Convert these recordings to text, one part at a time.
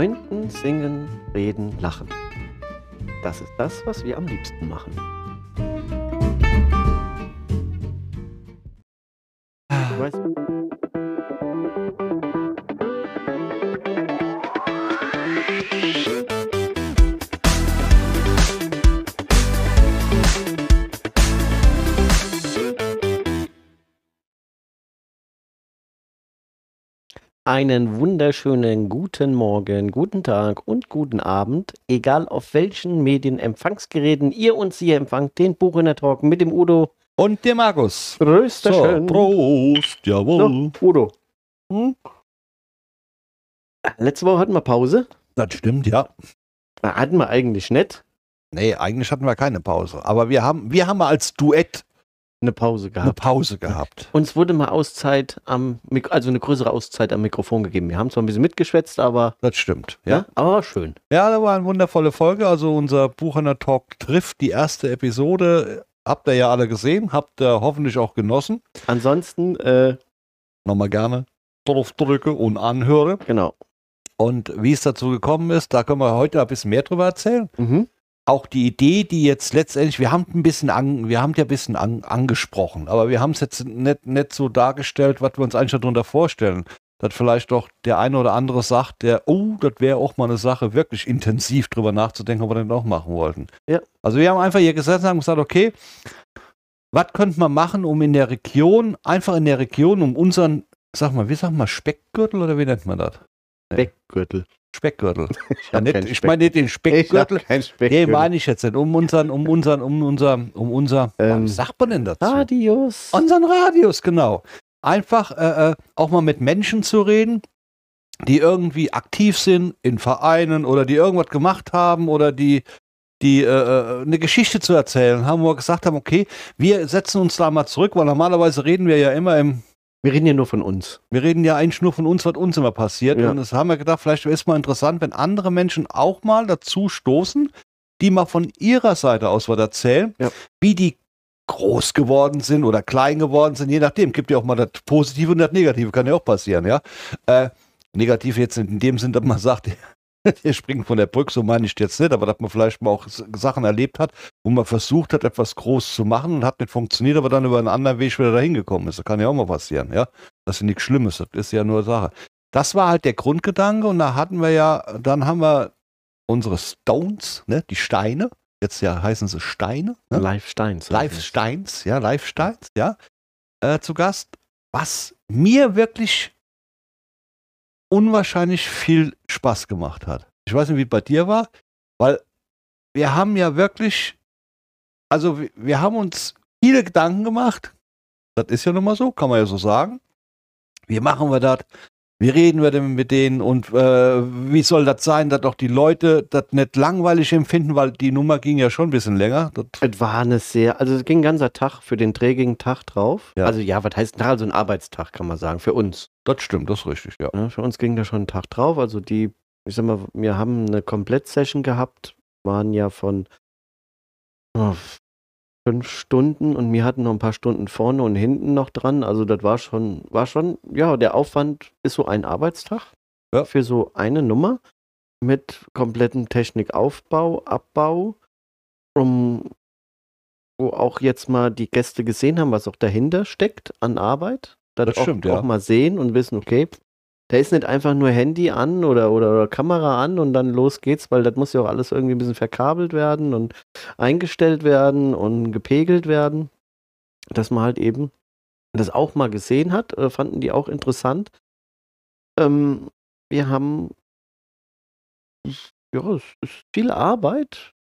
Freunden singen, reden, lachen. Das ist das, was wir am liebsten machen. Einen wunderschönen guten Morgen, guten Tag und guten Abend, egal auf welchen Medienempfangsgeräten ihr uns hier empfangt, den Buchhörner Talk mit dem Udo. Und der Markus. So, Rösterchen. Prost, jawohl. So, Udo. Hm? Letzte Woche hatten wir Pause. Das stimmt, ja. Hatten wir eigentlich nicht. Nee, eigentlich hatten wir keine Pause. Aber wir haben, wir haben mal als Duett Eine Pause eine gehabt. Pause gehabt. Uns wurde mal Auszeit am, Mik also eine größere Auszeit am Mikrofon gegeben. Wir haben zwar ein bisschen mitgeschwätzt, aber Das stimmt, ja, ja. aber war schön. Ja, da war eine wundervolle Folge. Also unser Buchhändler Talk trifft die erste Episode. Habt ihr ja alle gesehen, habt ihr hoffentlich auch genossen. Ansonsten, äh, Nochmal gerne drauf drücke und anhöre. genau. Und wie es dazu gekommen ist, da können wir heute ein bisschen mehr drüber erzählen. Mhm. Auch die Idee, die jetzt letztendlich, wir haben ein bisschen an, wir haben ja ein bisschen an, angesprochen, aber wir haben es jetzt nicht, nicht so dargestellt, was wir uns eigentlich darunter vorstellen. Dass vielleicht doch der eine oder andere sagt, der, oh, das wäre auch mal eine Sache, wirklich intensiv drüber nachzudenken, ob wir das auch machen wollten. Ja. Also wir haben einfach hier gesessen und haben gesagt, okay, was könnte man machen, um in der Region, einfach in der Region, um unseren, sag mal, wie sagt man, Speckgürtel oder wie nennt man das? Backgürtel. Speckgürtel. Ich Ja, nicht, keinen ich Speck- meine nicht den Ich hab Speckgürtel, Nee, Speckgürtel. meine ich jetzt nicht. Um unseren, um unseren, um unser, um unser, Ähm, was sagt man denn dazu? Radius. Unseren Radius, genau. Einfach äh, äh, auch mal mit Menschen zu reden, die irgendwie aktiv sind in Vereinen oder die irgendwas gemacht haben oder die, die äh, äh, eine Geschichte zu erzählen haben, wo wir gesagt haben, okay, wir setzen uns da mal zurück, weil normalerweise reden wir ja immer im, Wir reden hier nur von uns. wir reden ja eigentlich nur von uns, was uns immer passiert. Ja. Und das haben wir gedacht, vielleicht ist mal interessant, wenn andere Menschen auch mal dazu stoßen, die mal von ihrer Seite aus was erzählen, Ja. wie die groß geworden sind oder klein geworden sind, je nachdem. Gibt ja auch mal das Positive und das Negative, kann ja auch passieren, ja. Äh, negativ jetzt in dem Sinn, dass man sagt, der springt von der Brücke, so meine ich jetzt nicht, aber dass man vielleicht mal auch Sachen erlebt hat, wo man versucht hat, etwas groß zu machen und hat nicht funktioniert, aber dann über einen anderen Weg wieder dahin gekommen ist. Das kann ja auch mal passieren, ja. Das ist ja nichts Schlimmes, das ist ja nur Sache. Das war halt der Grundgedanke und da hatten wir ja, dann haben wir unsere Stones, ne, die Steine, jetzt ja heißen sie Steine, ne? Live Steins. Live Steins, ja, Live Steins, ja, äh, zu Gast, was mir wirklich unwahrscheinlich viel Spaß gemacht hat. Ich weiß nicht, wie es bei dir war, weil wir haben ja wirklich, also wir, haben uns viele Gedanken gemacht. Das ist ja nun mal so, kann man ja so sagen. Wie machen wir das? Wie reden wir denn mit denen und äh, wie soll das sein, dass auch die Leute das nicht langweilig empfinden, weil die Nummer ging ja schon ein bisschen länger. Das Es war eine sehr, also es ging ein ganzer Tag für den trägigen Tag drauf. Ja. Also ja, was heißt Tag? Also ein Arbeitstag kann man sagen, für uns. Das stimmt, das ist richtig, ja. Ne? Für uns ging da schon ein Tag drauf. Also die, ich sag mal, wir haben eine Komplett-Session gehabt, waren ja von oh, fünf Stunden und wir hatten noch ein paar Stunden vorne und hinten noch dran. Also das war schon, war schon, ja, der Aufwand ist so ein Arbeitstag Ja. für so eine Nummer mit komplettem Technikaufbau, Abbau, um wo auch jetzt mal die Gäste gesehen haben, was auch dahinter steckt an Arbeit. Das auch, stimmt, ja. auch mal sehen und wissen, okay, da ist nicht einfach nur Handy an oder, oder, oder Kamera an und dann los geht's, weil das muss ja auch alles irgendwie ein bisschen verkabelt werden und eingestellt werden und gepegelt werden. Dass man halt eben das auch mal gesehen hat, äh, fanden die auch interessant. Ähm, wir haben, ja, es ist viel Arbeit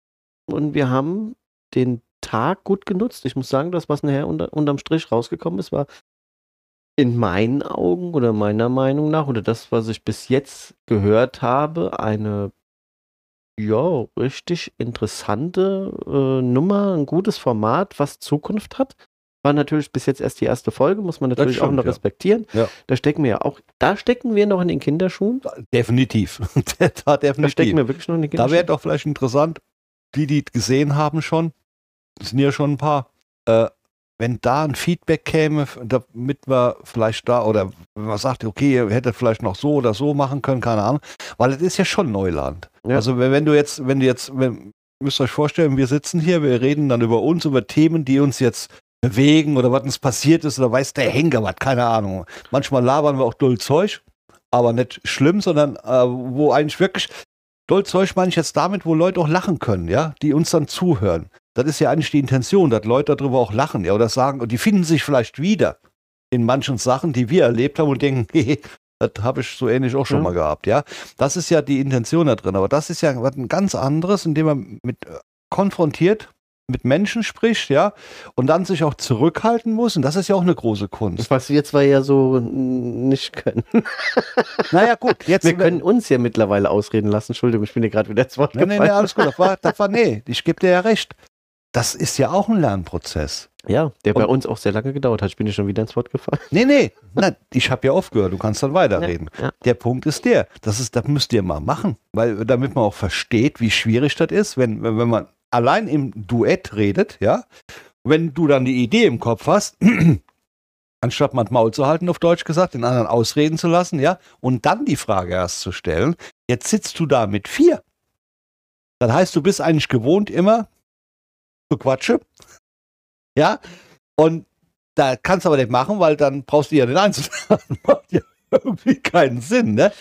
und wir haben den Tag gut genutzt. Ich muss sagen, das, was nachher unter, unterm Strich rausgekommen ist, war in meinen Augen oder meiner Meinung nach oder das, was ich bis jetzt gehört habe, eine ja, richtig interessante äh, Nummer, ein gutes Format, was Zukunft hat. War natürlich bis jetzt erst die erste Folge, muss man natürlich auch stimmt, noch ja. respektieren. Ja. Da stecken wir ja auch, da stecken wir noch in den Kinderschuhen. Definitiv. da Da definitiv. stecken wir wirklich noch in den Da Kinderschuhen. wäre doch vielleicht interessant, die, die gesehen haben schon, sind ja schon ein paar, äh, wenn da ein Feedback käme, damit wir vielleicht da oder wenn man sagt, okay, ihr hättet vielleicht noch so oder so machen können, keine Ahnung, weil es ist ja schon Neuland. Ja. Also wenn, wenn, du jetzt, wenn du jetzt, wenn, müsst ihr euch vorstellen, wir sitzen hier, wir reden dann über uns, über Themen, die uns jetzt bewegen oder was uns passiert ist oder weiß der Henker was, keine Ahnung. Manchmal labern wir auch doll Zeug, aber nicht schlimm, sondern äh, wo eigentlich wirklich doll Zeug meine ich jetzt damit, wo Leute auch lachen können, ja, die uns dann zuhören. Das ist ja eigentlich die Intention, dass Leute darüber auch lachen, ja, oder sagen, und die finden sich vielleicht wieder in manchen Sachen, die wir erlebt haben und denken, hey, das habe ich so ähnlich auch schon mhm. mal gehabt, ja. Das ist ja die Intention da drin, aber das ist ja was ein ganz anderes, indem man mit äh, konfrontiert mit Menschen spricht, ja, und dann sich auch zurückhalten muss. Und das ist ja auch eine große Kunst. Was wir zwar ja so nicht können. naja, gut. Jetzt, wir können uns ja mittlerweile ausreden lassen. Entschuldigung, ich bin dir gerade wieder ins Wort. Nee, nee, alles gut. Das war, das war, nee, ich gebe dir ja recht das ist ja auch ein Lernprozess. Ja, der und, bei uns auch sehr lange gedauert hat. Ich bin dir schon wieder ins Wort gefallen. Nee, nee, nein, ich habe ja aufgehört. Du kannst dann weiterreden. Ja, ja. Der Punkt ist der, das, ist, das müsst ihr mal machen, weil damit man auch versteht, wie schwierig das ist, wenn, wenn man allein im Duett redet, ja, wenn du dann die Idee im Kopf hast, anstatt mal Maul zu halten, auf Deutsch gesagt, den anderen ausreden zu lassen, ja, und dann die Frage erst zu stellen, jetzt sitzt du da mit vier. Das heißt, du bist eigentlich gewohnt immer, bequatsche. Ja, und da kannst du aber nicht machen, weil dann brauchst du ja den einzuladen. Macht ja irgendwie keinen Sinn, ne?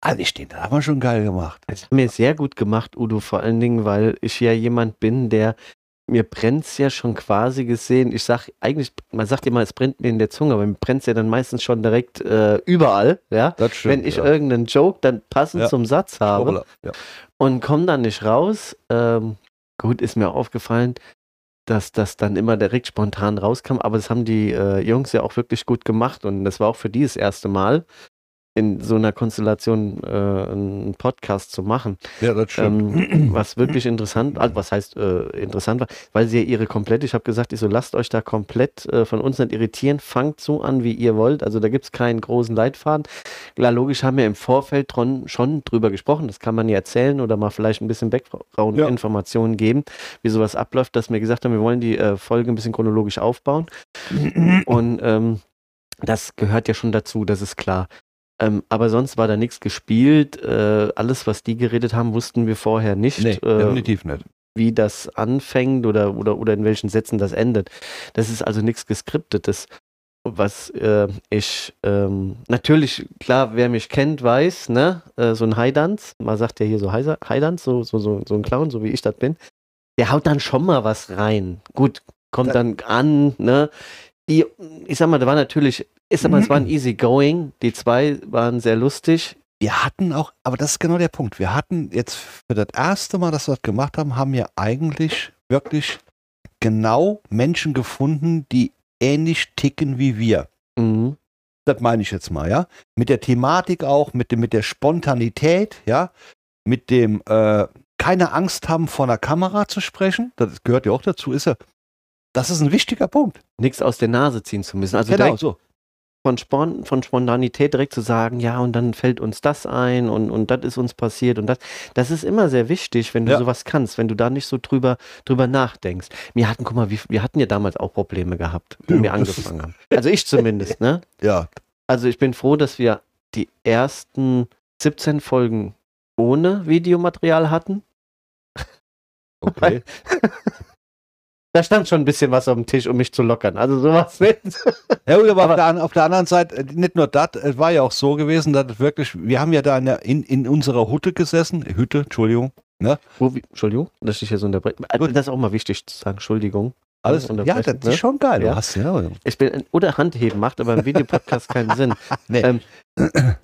Also ich das haben wir schon geil gemacht. Das haben wir sehr gut gemacht, Udo, vor allen Dingen, weil ich ja jemand bin, der mir brennt es ja schon quasi gesehen. Ich sag eigentlich, man sagt immer, es brennt mir in der Zunge, aber mir brennt es ja dann meistens schon direkt äh, überall, ja. Das stimmt, Wenn ich ja. irgendeinen Joke dann passend ja. zum Satz habe ja. und komme dann nicht raus, ähm, Gut, ist mir aufgefallen, dass das dann immer direkt spontan rauskam, aber das haben die äh, Jungs ja auch wirklich gut gemacht und das war auch für die das erste Mal in so einer Konstellation äh, einen Podcast zu machen. Ja, das stimmt. Ähm, was wirklich interessant, also was heißt äh, interessant war, weil sie ja ihre komplett, ich habe gesagt, ich so, lasst euch da komplett äh, von uns nicht irritieren, fangt so an, wie ihr wollt. Also da gibt es keinen großen Leitfaden. Klar, logisch haben wir im Vorfeld dron, schon drüber gesprochen, das kann man ja erzählen oder mal vielleicht ein bisschen Background-Informationen ja. geben, wie sowas abläuft, dass wir gesagt haben, wir wollen die äh, Folge ein bisschen chronologisch aufbauen. Und ähm, das gehört ja schon dazu, das ist klar. Ähm, aber sonst war da nichts gespielt. Äh, alles, was die geredet haben, wussten wir vorher nicht. Nee, äh, definitiv nicht. Wie das anfängt oder, oder, oder in welchen Sätzen das endet. Das ist also nichts geskriptetes. Was äh, ich ähm, natürlich, klar, wer mich kennt, weiß, ne, äh, so ein Heidanz, man sagt ja hier so Heidanz, so, so, so, so ein Clown, so wie ich das bin, der haut dann schon mal was rein. Gut, kommt da, dann an, ne? Die, ich sag mal, da war natürlich ist aber, es war ein easy going. Die zwei waren sehr lustig. Wir hatten auch, aber das ist genau der Punkt. Wir hatten jetzt für das erste Mal, dass wir das gemacht haben, haben wir eigentlich wirklich genau Menschen gefunden, die ähnlich ticken wie wir. Mhm. Das meine ich jetzt mal, ja. Mit der Thematik auch, mit, dem, mit der Spontanität, ja. Mit dem äh, keine Angst haben, vor einer Kamera zu sprechen. Das gehört ja auch dazu, ist ja. Das ist ein wichtiger Punkt. Nichts aus der Nase ziehen zu müssen. Also genau, direkt, so von, Spon von Spontanität direkt zu sagen, ja, und dann fällt uns das ein und, und das ist uns passiert und das. Das ist immer sehr wichtig, wenn du ja. sowas kannst, wenn du da nicht so drüber, drüber nachdenkst. Wir hatten, guck mal, wir, wir hatten ja damals auch Probleme gehabt, wo ja, wir angefangen haben. Also ich zumindest, ne? Ja. Also ich bin froh, dass wir die ersten 17 Folgen ohne Videomaterial hatten. Okay. Da stand schon ein bisschen was auf dem Tisch, um mich zu lockern. Also sowas nicht. Ja, gut, aber, aber auf, der, auf, der, anderen Seite, äh, nicht nur das, es war ja auch so gewesen, dass wirklich, wir haben ja da in, in, unserer Hütte gesessen, Hütte, Entschuldigung. Ne? Wo, Entschuldigung, dass ich hier so unterbreche. Also, das ist auch mal wichtig zu sagen, Entschuldigung. Alles, ja, das ist ne? schon geil. Ja. Hast, ja. Ich bin, oder Handheben macht aber im Videopodcast keinen Sinn. Nee. Ähm,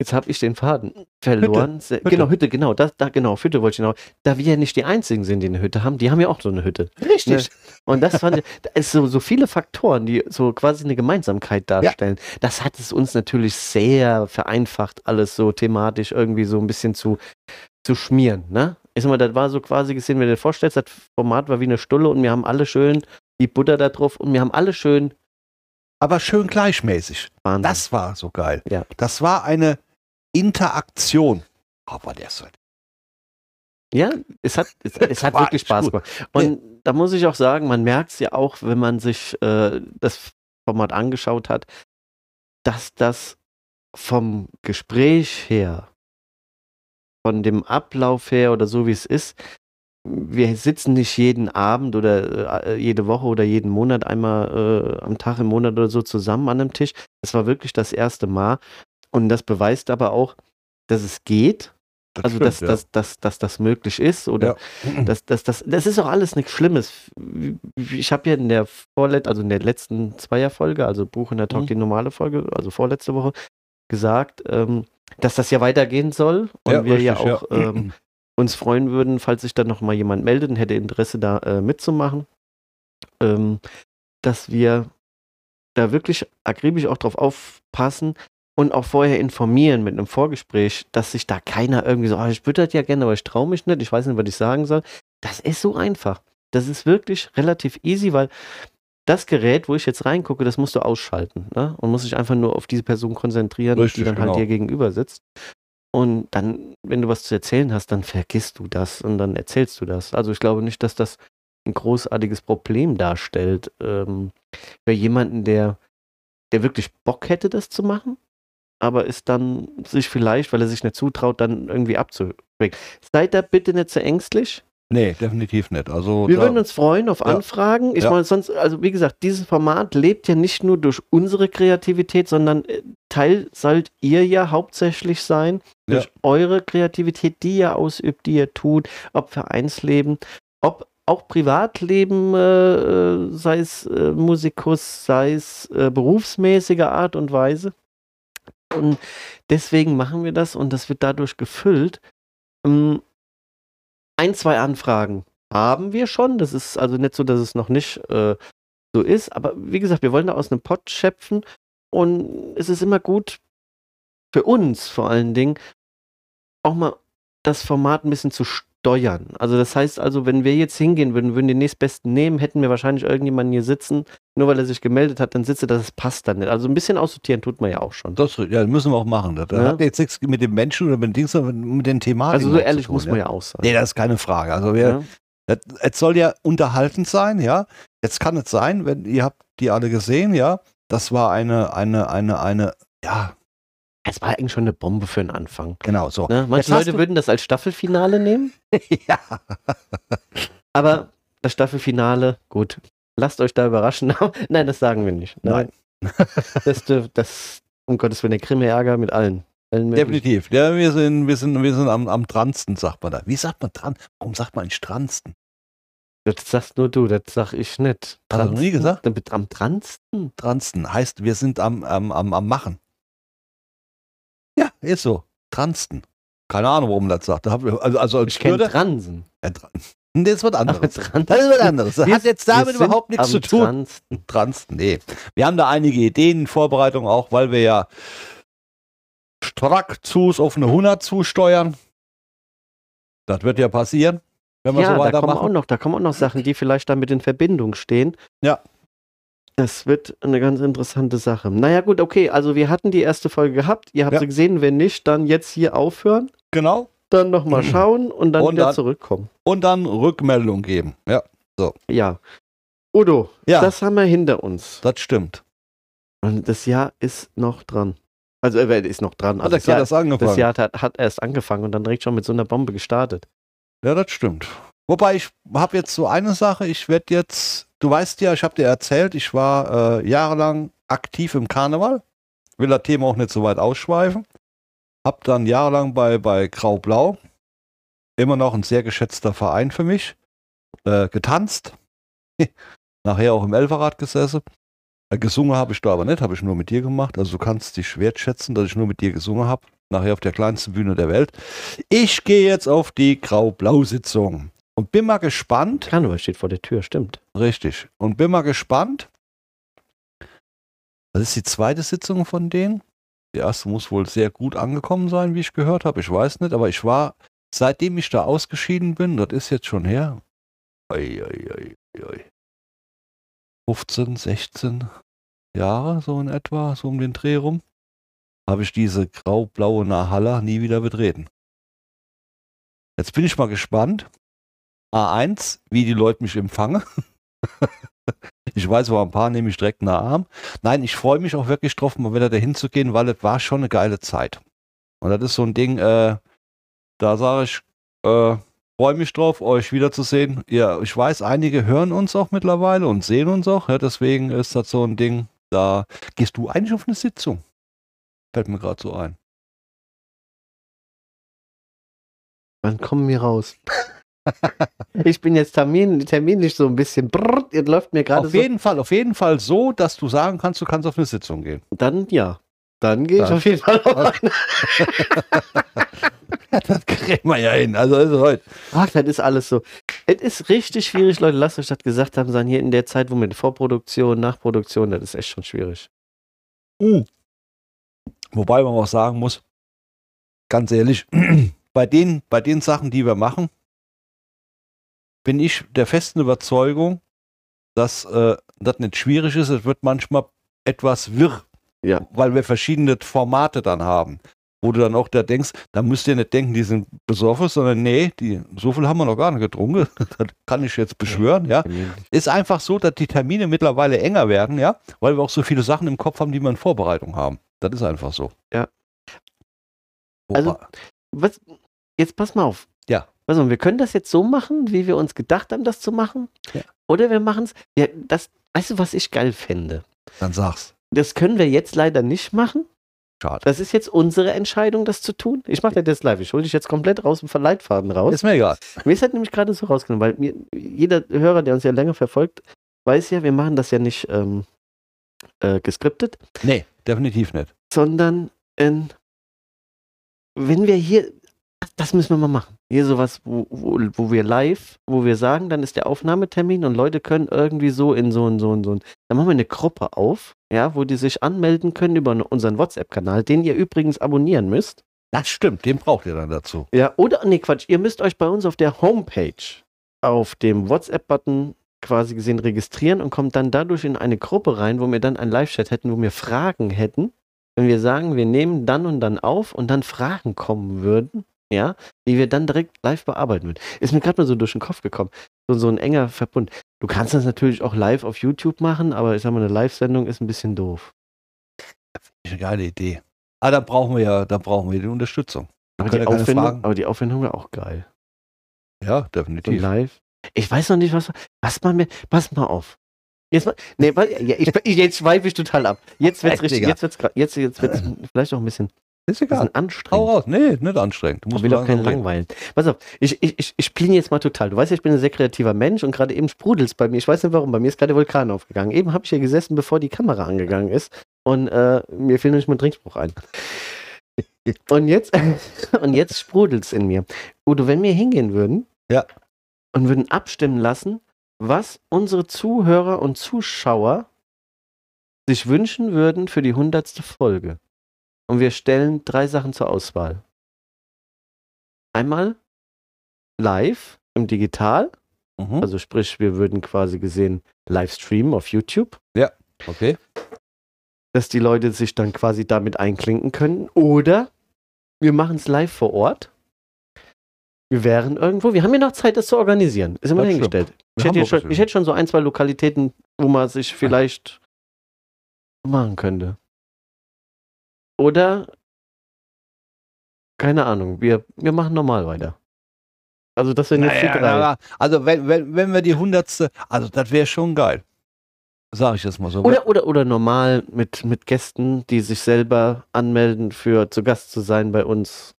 Jetzt habe ich den Faden verloren. Hütte. Genau, Hütte, genau. Da, da, genau, Hütte wollte ich noch. Da wir ja nicht die einzigen sind, die eine Hütte haben, die haben ja auch so eine Hütte. Richtig. Ne? Und das fand ich, da ist so, so viele Faktoren, die so quasi eine Gemeinsamkeit darstellen. Ja. Das hat es uns natürlich sehr vereinfacht, alles so thematisch irgendwie so ein bisschen zu, zu schmieren. Ne? Ich sag mal, das war so quasi gesehen, wenn du dir vorstellst, das Format war wie eine Stulle und wir haben alle schön die Butter da drauf und wir haben alle schön aber schön gleichmäßig. Wahnsinn. Das war so geil. Ja. Das war eine Interaktion. Oh, war der so. Ja, es hat, es, es hat wirklich Spaß gemacht. Und da muss ich auch sagen, man merkt es ja auch, wenn man sich äh, das Format angeschaut hat, dass das vom Gespräch her, von dem Ablauf her oder so wie es ist, wir sitzen nicht jeden Abend oder äh, jede Woche oder jeden Monat einmal äh, am Tag im Monat oder so zusammen an einem Tisch. Es war wirklich das erste Mal. Und das beweist aber auch, dass es geht. Das also, stimmt, dass, ja. dass, dass, dass das möglich ist oder ja. dass, dass, dass, das ist auch alles nichts Schlimmes. Ich habe ja in der vorlet also in der letzten Zweierfolge, also Buch in der Talk, mhm. die normale Folge, also vorletzte Woche, gesagt, ähm, dass das ja weitergehen soll und ja, wir richtig, ja auch ähm, uns freuen würden, falls sich dann nochmal jemand meldet und hätte Interesse da äh, mitzumachen, ähm, dass wir da wirklich akribisch auch drauf aufpassen und auch vorher informieren mit einem Vorgespräch, dass sich da keiner irgendwie so, oh, ich würde das ja gerne, aber ich traue mich nicht, ich weiß nicht, was ich sagen soll. Das ist so einfach. Das ist wirklich relativ easy, weil das Gerät, wo ich jetzt reingucke, das musst du ausschalten ne? und musst dich einfach nur auf diese Person konzentrieren, Richtig, die dann halt genau. halt dir gegenüber sitzt. Und dann, wenn du was zu erzählen hast, dann vergisst du das und dann erzählst du das. Also ich glaube nicht, dass das ein großartiges Problem darstellt ähm, für jemanden, der, der wirklich Bock hätte, das zu machen, aber ist dann sich vielleicht, weil er sich nicht zutraut, dann irgendwie abzubringen. Seid da bitte nicht so ängstlich. Nee, definitiv nicht. Also wir würden uns freuen auf ja. Anfragen. Ich ja. meine, sonst, also wie gesagt, dieses Format lebt ja nicht nur durch unsere Kreativität, sondern äh, Teil sollt ihr ja hauptsächlich sein durch ja. eure Kreativität, die ihr ausübt, die ihr tut, ob Vereinsleben, ob auch Privatleben, äh, äh sei es äh, Musikus, sei es äh, berufsmäßiger Art und Weise. Und deswegen machen wir das und das wird dadurch gefüllt. Ähm, ein, zwei Anfragen haben wir schon. Das ist also nicht so, dass es noch nicht äh, so ist. Aber wie gesagt, wir wollen da aus einem Pott schöpfen. Und es ist immer gut für uns vor allen Dingen, auch mal das Format ein bisschen zu steuern. Also das heißt also, wenn wir jetzt hingehen würden, würden den nächstbesten nehmen, hätten wir wahrscheinlich irgendjemanden hier sitzen, nur weil er sich gemeldet hat, dann sitze, das passt dann nicht. Also ein bisschen aussortieren tut man ja auch schon. Das ja, müssen wir auch machen. Das ja? hat jetzt nichts mit dem Menschen oder mit den Dings, sondern mit den Thematiken. Also so ehrlich tun, muss man ja auch sein. Nee, das ist keine Frage. Also wir, ja. es soll ja unterhaltend sein, ja. Jetzt kann es sein, wenn ihr habt die alle gesehen, ja. Das war eine, eine, eine, eine, ja, es war eigentlich schon eine Bombe für den Anfang. Genau, so. Ne? Manche Leute würden das als Staffelfinale nehmen. ja. Aber das Staffelfinale, gut. Lasst euch da überraschen. Nein, das sagen wir nicht. Nein. das, das, um Gottes Willen, der Krimme-Ärger mit allen. Definitiv. Ja, wir sind, wir sind, wir sind am, am dransten, sagt man da. Wie sagt man dran? Warum sagt man nicht dransten? Das sagst nur du, das sag ich nicht. Hast du nie gesagt? Am dransten? Dransten heißt, wir sind am, am, am, am Machen. Ja, ist so. Transten. Keine Ahnung, warum das sagt. Also, also als ich kenne Transen. Ja, das ist was anderes. Das ist was anderes. Das wir, hat jetzt damit überhaupt nichts zu tun. Transten. Transten, nee. Wir haben da einige Ideen in Vorbereitung auch, weil wir ja strack zu auf eine 100 zusteuern. Das wird ja passieren, wenn wir ja, so weitermachen. Da kommen, auch noch, da kommen auch noch Sachen, die vielleicht damit in Verbindung stehen. Ja. Das wird eine ganz interessante Sache. Naja, gut, okay. Also, wir hatten die erste Folge gehabt. Ihr habt ja. sie gesehen. Wenn nicht, dann jetzt hier aufhören. Genau. Dann nochmal schauen und dann und wieder dann, zurückkommen. Und dann Rückmeldung geben. Ja. So. Ja. Udo, ja. das haben wir hinter uns. Das stimmt. Und das Jahr ist noch dran. Also, er äh, ist noch dran. Also hat das, Jahr, angefangen? das Jahr hat, hat erst angefangen und dann direkt schon mit so einer Bombe gestartet. Ja, das stimmt. Wobei ich habe jetzt so eine Sache, ich werde jetzt, du weißt ja, ich habe dir erzählt, ich war äh, jahrelang aktiv im Karneval, will das Thema auch nicht so weit ausschweifen, hab dann jahrelang bei, bei Grau-Blau, immer noch ein sehr geschätzter Verein für mich, äh, getanzt, nachher auch im Elferrad gesessen, äh, gesungen habe ich da aber nicht, habe ich nur mit dir gemacht, also du kannst dich wertschätzen, dass ich nur mit dir gesungen habe, nachher auf der kleinsten Bühne der Welt. Ich gehe jetzt auf die Grau-Blau-Sitzung. Und bin mal gespannt. Karneval steht vor der Tür, stimmt. Richtig. Und bin mal gespannt. Das ist die zweite Sitzung von denen. Die erste muss wohl sehr gut angekommen sein, wie ich gehört habe. Ich weiß nicht, aber ich war, seitdem ich da ausgeschieden bin, das ist jetzt schon her, oi, oi, oi, 15, 16 Jahre, so in etwa, so um den Dreh rum, habe ich diese grau-blaue Nahalla nie wieder betreten. Jetzt bin ich mal gespannt. A1, wie die Leute mich empfangen. ich weiß, war ein paar nehme ich direkt nach Arm. Nein, ich freue mich auch wirklich drauf, mal wieder dahin zu gehen, weil es war schon eine geile Zeit. Und das ist so ein Ding, äh, da sage ich, äh, freue mich drauf, euch wiederzusehen. Ja, ich weiß, einige hören uns auch mittlerweile und sehen uns auch. Ja, deswegen ist das so ein Ding, da gehst du eigentlich auf eine Sitzung. Fällt mir gerade so ein. Wann kommen wir raus? ich bin jetzt termin, terminlich so ein bisschen. Brrr, ihr läuft mir gerade Auf so. jeden Fall, auf jeden Fall so, dass du sagen kannst, du kannst auf eine Sitzung gehen. Dann ja. Dann gehe ich auf jeden Fall auf eine. Ja, das kriegen wir ja hin. Also, also heute. Ach, das ist alles so. Es ist richtig schwierig, Leute. Lasst euch das gesagt haben, sein hier in der Zeit, wo mit Vorproduktion, Nachproduktion, das ist echt schon schwierig. Wobei man auch sagen muss, ganz ehrlich, bei den, bei den Sachen, die wir machen, bin ich der festen Überzeugung, dass äh, das nicht schwierig ist. Es wird manchmal etwas wirr, Ja. weil wir verschiedene Formate dann haben. Wo du dann auch da denkst, da müsst ihr nicht denken, die sind besoffen, sondern nee, die, so viel haben wir noch gar nicht getrunken. Das kann ich jetzt beschwören, ja. Ist einfach so, dass die Termine mittlerweile enger werden, ja, weil wir auch so viele Sachen im Kopf haben, die wir in Vorbereitung haben. Das ist einfach so. Ja. Also- Wobei- Was, jetzt pass mal auf. Ja. Also, wir können das jetzt so machen, wie wir uns gedacht haben, das zu machen. Ja. Oder wir machen es. Ja, das, weißt du, was ich geil fände? dann sag's. Das können wir jetzt leider nicht machen. Schade. Das ist jetzt unsere Entscheidung, das zu tun. Ich mache das jetzt live. Ich hole dich jetzt komplett raus dem Verleitfaden raus. Ist mir egal. Mir ist halt nämlich gerade so rausgenommen, weil mir, jeder Hörer, der uns ja länger verfolgt, weiß ja, wir machen das ja nicht ähm, äh, geskriptet, Nee, definitiv nicht. sondern ähm, wenn wir hier, das müssen wir mal machen. Hier sowas, wo, wo, wo wir live, wo wir sagen, dann ist der Aufnahmetermin und Leute können irgendwie so in so und so und so. Dann machen wir eine Gruppe auf, ja, wo die sich anmelden können über unseren WhatsApp-Kanal, den ihr übrigens abonnieren müsst. Das stimmt, den braucht ihr dann dazu. Ja, oder, nee, Quatsch, ihr müsst euch bei uns auf der Homepage auf dem WhatsApp-Button quasi gesehen registrieren und kommt dann dadurch in eine Gruppe rein, wo wir dann einen Live-Chat hätten, wo wir Fragen hätten. Wenn wir sagen, wir nehmen dann und dann auf und dann Fragen kommen würden, ja, die wir dann direkt live bearbeiten würden. Ist mir gerade mal so durch den Kopf gekommen. So, so ein enger Verbund. Du kannst das natürlich auch live auf YouTube machen, aber ich sag mal, eine Live-Sendung ist ein bisschen doof. Ist eine geile Idee. Ah, da brauchen wir ja, da brauchen wir die Unterstützung. Aber die, ja aber die Aufwendung wäre auch geil. Ja, definitiv. live. Ich weiß noch nicht, was. Pass mal, mir, pass mal auf. Jetzt, mal, nee, ich, jetzt schweife ich total ab. Jetzt wird's richtig. Jetzt wird's, jetzt, jetzt wird's vielleicht auch ein bisschen, Ist egal. bisschen Hau anstrengend. raus. Nee, nicht anstrengend. Du Ich musst will auch keinen langweilen. Pass auf, ich, ich, ich, ich spiele jetzt mal total. Du weißt ja, ich bin ein sehr kreativer Mensch und gerade eben sprudelt's bei mir. Ich weiß nicht warum, bei mir ist gerade der Vulkan aufgegangen. Eben habe ich hier gesessen, bevor die Kamera angegangen ist und äh, mir fiel nicht mein Trinkspruch ein. Und jetzt, und jetzt sprudelt's in mir. Udo, wenn wir hingehen würden Ja. und würden abstimmen lassen, was unsere Zuhörer und Zuschauer sich wünschen würden für die hundertste Folge. Und wir stellen drei Sachen zur Auswahl. Einmal live im Digital, Mhm. also sprich, wir würden quasi gesehen live streamen auf YouTube, Okay. dass die Leute sich dann quasi damit einklinken können. Oder wir machen es live vor Ort. Wir wären irgendwo, wir haben ja noch Zeit, das zu organisieren. Ist immer Das dahingestellt. Ich hätte, schon, ich hätte schon so ein, zwei Lokalitäten, wo man sich vielleicht machen könnte. Oder, keine Ahnung, wir, wir machen normal weiter. Also das sind jetzt die Naja, drei. na, also wenn, wenn, wenn wir die hundertste, also das wäre schon geil. Sag ich jetzt mal so. Oder, oder, oder normal mit, mit Gästen, die sich selber anmelden, für zu Gast zu sein bei uns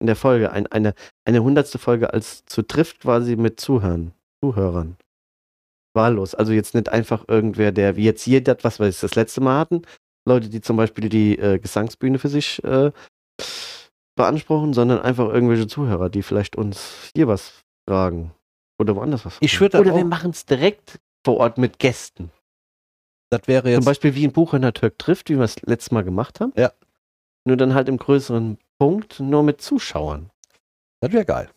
in der Folge. Ein, eine, eine hundertste Folge als zu trifft quasi mit Zuhören, Zuhörern. Wahllos. Also jetzt nicht einfach irgendwer, der wie jetzt hier das, was wir das letzte Mal hatten, Leute, die zum Beispiel die äh, Gesangsbühne für sich äh, beanspruchen, sondern einfach irgendwelche Zuhörer, die vielleicht uns hier was fragen. Oder woanders was Ich fragen. würd das Oder wir machen es direkt vor Ort mit Gästen. das wäre Zum jetzt, Beispiel wie ein Buchhörner Türk trifft, wie wir es letztes Mal gemacht haben. Ja. Nur dann halt im größeren Punkt, nur mit Zuschauern. das wäre geil.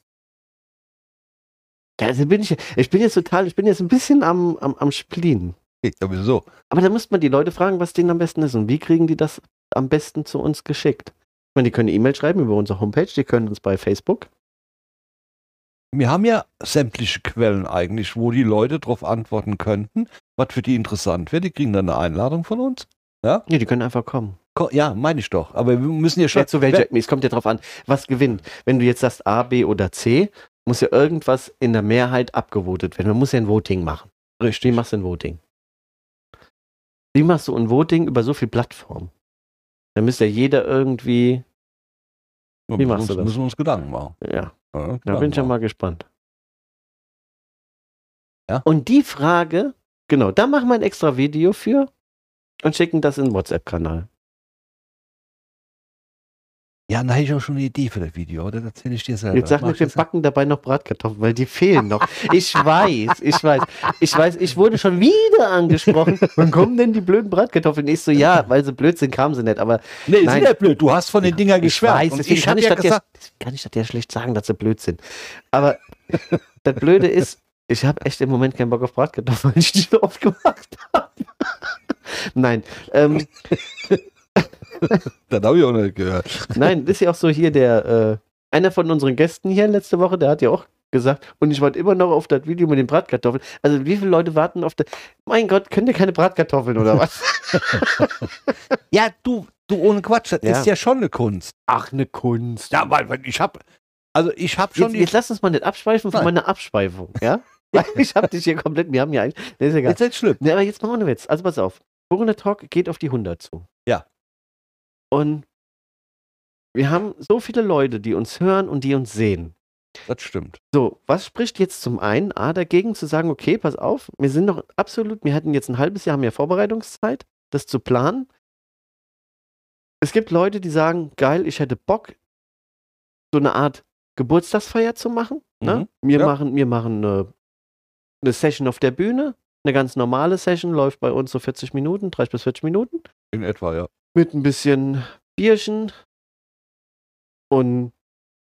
Also bin ich, ich bin jetzt total, ich bin jetzt ein bisschen am, am, am Ja, wieso? Aber da müsste man die Leute fragen, was denen am besten ist und wie kriegen die das am besten zu uns geschickt. Ich meine, die können E-Mail schreiben über unsere Homepage, die können uns bei Facebook wir haben ja sämtliche Quellen eigentlich, wo die Leute darauf antworten könnten, was für die interessant wäre. Die kriegen dann eine Einladung von uns. Ja, Ja, die können einfach kommen. Ko- ja meine ich doch. Aber wir müssen ja schon. Ja, zu welcher, es kommt ja drauf an, was gewinnt. Wenn du jetzt sagst A, B oder C, muss ja irgendwas in der Mehrheit abgewotet werden. Man muss ja ein Voting machen. Wie Richtig. machst du ein Voting? Wie machst du ein Voting über so viel Plattformen? Da müsste ja jeder irgendwie, Ja, wie machst uns, du das? Müssen wir uns Gedanken machen. ja, Ja, da Gedanken bin ich ja mal gespannt. Ja. Und die Frage, genau, da machen wir ein extra Video für und schicken das in den WhatsApp-Kanal. Ja, da hätte ich auch schon eine Idee für das Video, oder? Das erzähle ich dir selber. Jetzt sag nicht, wir ich backen dabei noch Bratkartoffeln, weil die fehlen noch. Ich weiß, ich weiß, ich weiß, ich wurde schon wieder angesprochen. Wann kommen denn die blöden Bratkartoffeln? Ich so, ja, weil sie blöd sind, kamen sie nicht. Aber Nee, Nein. nicht blöd. Du hast von den Dingern ich geschwärmt. weiß, Und deswegen ich kann ich, ja ja, gesagt, deswegen kann ich das ja schlecht sagen, dass sie blöd sind. Aber das Blöde ist, ich habe echt im Moment keinen Bock auf Bratkartoffeln, weil ich die so oft gemacht habe. Nein, ähm, das habe ich auch nicht gehört. Nein, das ist ja auch so hier der, äh, einer von unseren Gästen hier letzte Woche, der hat ja auch gesagt, und ich warte immer noch auf das Video mit den Bratkartoffeln. Also wie viele Leute warten auf das? Mein Gott, könnt ihr keine Bratkartoffeln oder was? Ja, du, du ohne Quatsch, das Ja. ist ja schon eine Kunst. Ach, eine Kunst. Ja, weil, weil ich habe, also ich habe schon Jetzt, jetzt lass uns mal nicht abschweifen von Nein. meiner Abschweifung, ja? Weil ich habe dich hier komplett, wir haben ja eigentlich, das ist egal. jetzt ist schlimm. Ne, aber jetzt machen wir einen Witz. Also pass auf. Burner Talk geht auf die 100 zu. Ja. Und wir haben so viele Leute, die uns hören und die uns sehen. Das stimmt. So, was spricht jetzt zum einen A dagegen zu sagen, okay, pass auf, wir sind noch absolut, wir hatten jetzt ein halbes Jahr mehr Vorbereitungszeit, das zu planen. Es gibt Leute, die sagen, geil, ich hätte Bock, so eine Art Geburtstagsfeier zu machen. Ne? Wir ja. machen, wir machen eine, eine Session auf der Bühne, eine ganz normale Session, läuft bei uns so 40 Minuten, 30 bis 40 Minuten, In etwa, ja. Mit ein bisschen Bierchen und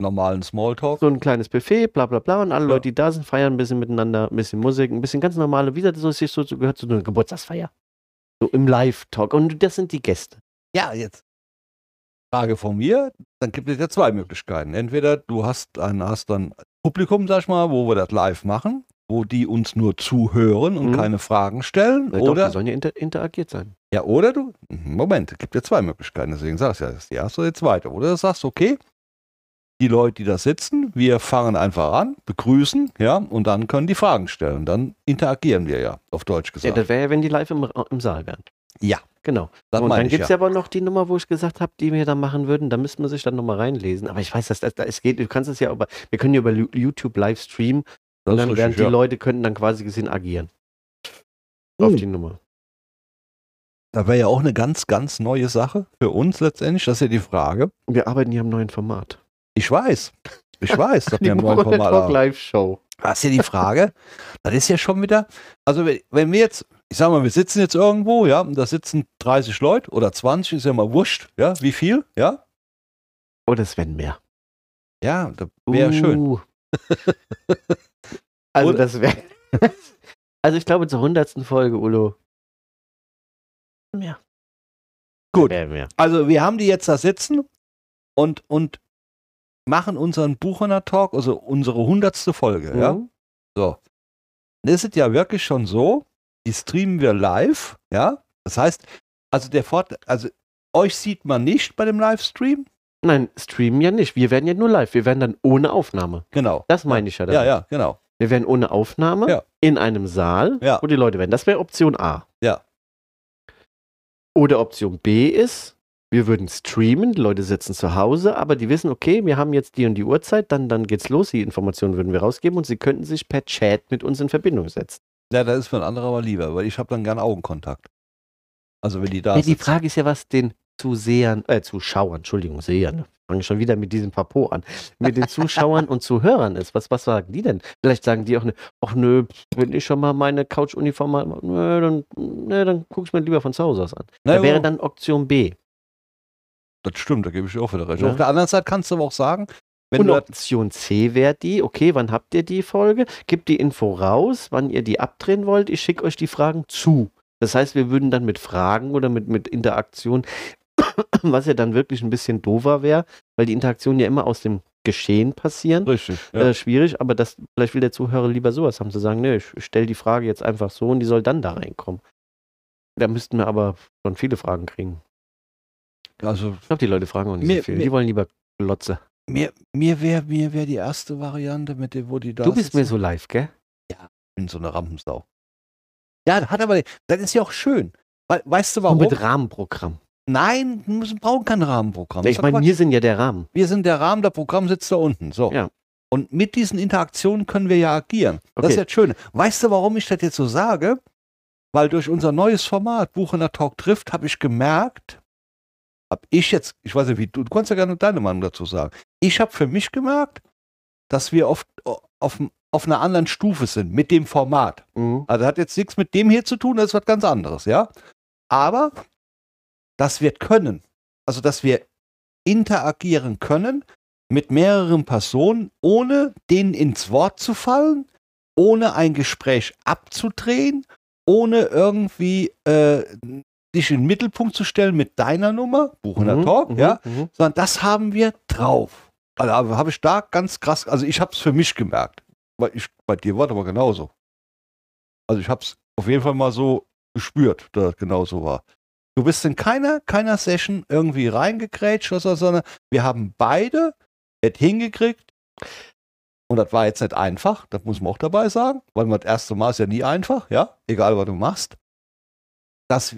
Normalen Smalltalk. so ein kleines Buffet, bla bla bla. Und alle Ja. Leute, die da sind, feiern ein bisschen miteinander, ein bisschen Musik, ein bisschen ganz normale, wie das so, sich so gehört zu einer Geburtstagsfeier. So im Live-Talk. Und das sind die Gäste. Ja, jetzt. Frage von mir, dann gibt es ja zwei Möglichkeiten. Entweder du hast ein hast dann Publikum, sag ich mal, wo wir das live machen, wo die uns nur zuhören und Mhm. keine Fragen stellen. Doch, oder die sollen ja inter interagiert sein. Ja, oder du, Moment, es gibt ja zwei Möglichkeiten, deswegen sagst du ja, das ist die erste oder die zweite. Oder du sagst, okay, die Leute, die da sitzen, wir fangen einfach an, begrüßen, ja, und dann können die Fragen stellen. Dann interagieren wir ja, auf Deutsch Ja, gesagt. das wäre ja, wenn die live im, Ra- im Saal wären. Ja. Genau. das und dann gibt es ja. ja aber noch die Nummer, wo ich gesagt habe, die wir da machen würden. Da müsste man sich dann nochmal reinlesen. Aber ich weiß, dass das, das, es geht, du kannst es ja über, wir können ja über YouTube live streamen Das und dann richtig, werden die ja. Leute könnten dann quasi gesehen agieren. Auf Oh. die Nummer. Da wäre ja auch eine ganz, ganz neue Sache für uns letztendlich. Das ist ja die Frage. Wir arbeiten hier am neuen Format. Ich weiß, ich weiß, dass wir im neuen Format Talk. Live Show. Das ist ja die Frage. das ist ja schon wieder, also wenn- wenn wir jetzt, ich sag mal, wir sitzen jetzt irgendwo, ja, und da sitzen 30 Leute oder 20, ist ja mal wurscht, ja, wie viel, ja? Oh, das werden mehr. Ja, das wäre schön. Uh. also Oder? das wäre. also ich glaube zur hundertsten Folge, Ulo. Mehr. Gut. Mehr, mehr. Also wir haben die jetzt da sitzen und, und machen unseren Buchener Talk, also unsere hundertste Folge, ja. Mhm. So. Und es ist ja wirklich schon so, die streamen wir live, ja. Das heißt, also der Vorteil, also euch sieht man nicht bei dem Livestream, Nein, streamen ja nicht. Wir werden ja nur live. Wir werden dann ohne Aufnahme. genau. Das meine ich ja. Ja, damit. ja, genau. Wir werden ohne Aufnahme Ja. in einem Saal, Ja. wo die Leute werden. Das wäre Option A. Ja. Oder Option B ist, wir würden streamen, die Leute sitzen zu Hause, aber die wissen, okay, wir haben jetzt die und die Uhrzeit, dann, dann geht's los, die Informationen würden wir rausgeben und sie könnten sich per Chat mit uns in Verbindung setzen. Ja, das ist für ein anderer aber lieber, weil ich habe dann gern Augenkontakt. Also wenn die da Ja, die. Frage ist ja, was den Zusehern, äh, Zuschauern, Entschuldigung, Sehern, fange schon wieder mit diesem Papo an, mit den Zuschauern und Zuhörern ist. Was, was sagen die denn? Vielleicht sagen die auch, ne, ach nö, wenn ich schon mal meine Couch-Uniform habe, nö, dann, nö, dann gucke ich mir lieber von zu Hause aus an. Na da wäre dann Option B. das stimmt, da gebe ich dir auch wieder recht. Ja. Auf der anderen Seite kannst du aber auch sagen, wenn und Option C wäre die, okay, wann habt ihr die Folge? Gebt die Info raus, wann ihr die abdrehen wollt. Ich schicke euch die Fragen zu. Das heißt, wir würden dann mit Fragen oder mit, mit Interaktion, was ja dann wirklich ein bisschen doofer wäre, weil die Interaktion ja immer aus dem Geschehen passieren. Richtig. Ja. Äh, schwierig, aber das, vielleicht will der Zuhörer lieber sowas haben, zu sagen, nee, ich stelle die Frage jetzt einfach so und die soll dann da reinkommen. Da müssten wir aber schon viele Fragen kriegen. also Ich glaube, die Leute fragen auch nicht Mir- so viel. mir- Die wollen lieber Glotze. mir, mir wäre mir wär die erste Variante, mit dem, wo die da du bist mir so live, gell? bin so eine Rampensau. Ja, hat aber, das ist ja auch schön. We weißt du Und warum? mit Rahmenprogramm. Nein, wir brauchen kein Rahmenprogramm. Ich meine, wir sind ja der Rahmen. wir sind der Rahmen, der Programm sitzt da unten. So. Ja. Und mit diesen Interaktionen können wir ja agieren. Das ist Okay. jetzt schön. Weißt du, warum ich das jetzt so sage? Weil durch unser neues Format, Buchener Talk trifft, habe ich gemerkt, habe ich jetzt, ich weiß nicht, wie du, du kannst ja gerne deine Meinung dazu sagen. Ich habe für mich gemerkt, dass wir auf, auf, auf einer anderen Stufe sind mit dem Format. Mhm. Also hat jetzt nichts mit dem hier zu tun, das ist was ganz anderes, ja. Aber dass wir können, also dass wir interagieren können mit mehreren Personen, ohne denen ins Wort zu fallen, ohne ein Gespräch abzudrehen, ohne irgendwie äh, dich in den Mittelpunkt zu stellen mit deiner Nummer, Buchener Mhm, Talk, mhm, ja, mhm. sondern das haben wir drauf. Also habe ich da ganz krass, also ich habe es für mich gemerkt. Weil ich, bei dir war das aber genauso. Also ich habe es auf jeden Fall mal so gespürt, dass das genauso war. Du bist in keiner, keiner Session irgendwie reingekrätscht oder so, sondern wir haben beide es hingekriegt. Und das war jetzt nicht einfach, das muss man auch dabei sagen, weil das erste Mal ist ja nie einfach, ja, egal was du machst. Dass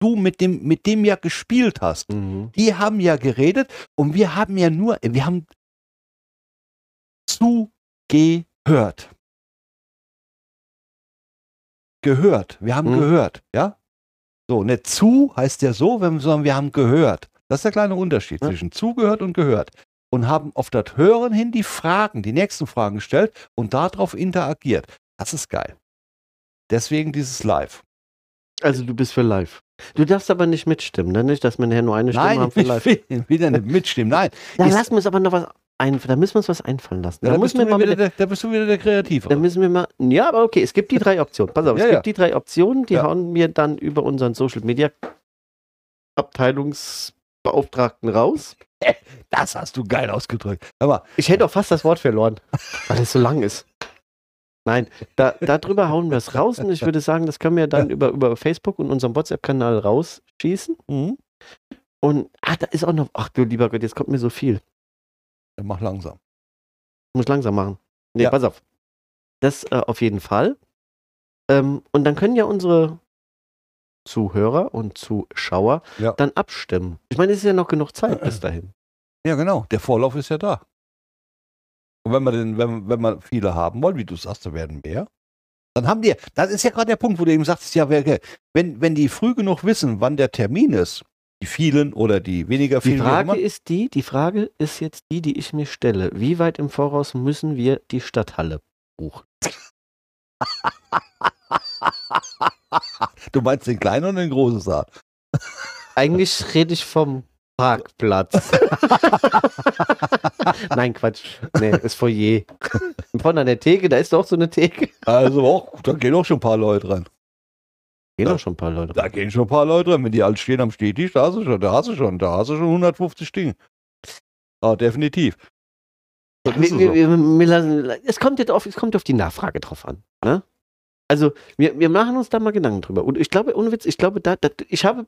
du mit dem, mit dem ja gespielt hast. Mhm. Die haben ja geredet und wir haben ja nur, wir haben zugehört. Gehört. Wir haben Mhm. gehört, ja? So, nicht zu heißt ja so, wenn, sondern wir haben gehört. Das ist der kleine Unterschied Ja. zwischen zugehört und gehört. Und haben auf das Hören hin die Fragen, die nächsten Fragen gestellt und darauf interagiert. Das ist geil. Deswegen dieses Live. Also du bist für live. Du darfst aber nicht mitstimmen, ne? Nicht, dass wir nachher nur eine Stimme Nein, haben für live. will wieder nicht mitstimmen. Nein, Da ist- lassen wir uns aber noch was ein, da müssen wir uns was einfallen lassen. Ja, Da, da, müssen bist wir du mal wieder der, da bist du wieder der Kreative. da müssen wir mal. Ja, aber okay, es gibt die drei Optionen. Pass auf, es Ja, gibt ja. die drei Optionen, die hauen wir dann über unseren Social Media Abteilungsbeauftragten raus. Das hast du geil ausgedrückt. Aber Ich hätte auch fast das Wort verloren, weil es so lang ist. Nein, da, darüber hauen wir es raus und ich würde sagen, das können wir dann über, über Facebook und unserem WhatsApp-Kanal rausschießen. mhm. Und ah, da ist auch noch, ach du lieber Gott, jetzt kommt mir so viel. Dann mach langsam. Ich muss langsam machen. Nee, Ja. pass auf. Das äh, auf jeden Fall. Ähm, und dann können ja unsere Zuhörer und Zuschauer Ja. dann abstimmen. Ich meine, es ist ja noch genug Zeit bis dahin. Ja, genau. Der Vorlauf ist ja da. Und wenn wir, den, wenn, wenn wir viele haben wollen, wie du sagst, da werden mehr, dann haben die, das ist ja gerade der Punkt, wo du eben sagst, ja, wenn, wenn die früh genug wissen, wann der Termin ist, die vielen oder die weniger Die vielen, auch Frage ist die, die Frage ist jetzt die, die ich mir stelle. Wie weit im Voraus müssen wir die Stadthalle buchen? du meinst den kleinen und den großen Saal. Eigentlich rede ich vom Parkplatz. Nein, Quatsch. Nee, das Foyer. Von an der Theke, da ist doch so eine Theke. Also auch, da gehen auch schon ein paar Leute rein. Gehen doch schon ein paar Leute. Da gehen schon ein paar Leute rein. Wenn die alle stehen am Stehtisch, da hast du schon, da hast du schon, da hast du schon 150 Dinge. Ah, definitiv. Wir, wir, wir, lassen, es, kommt jetzt auf, es kommt auf die Nachfrage drauf an. Ne? Also, wir, wir machen uns da mal Gedanken drüber. Und ich glaube, ohne Witz, ich glaube, da, da, ich habe,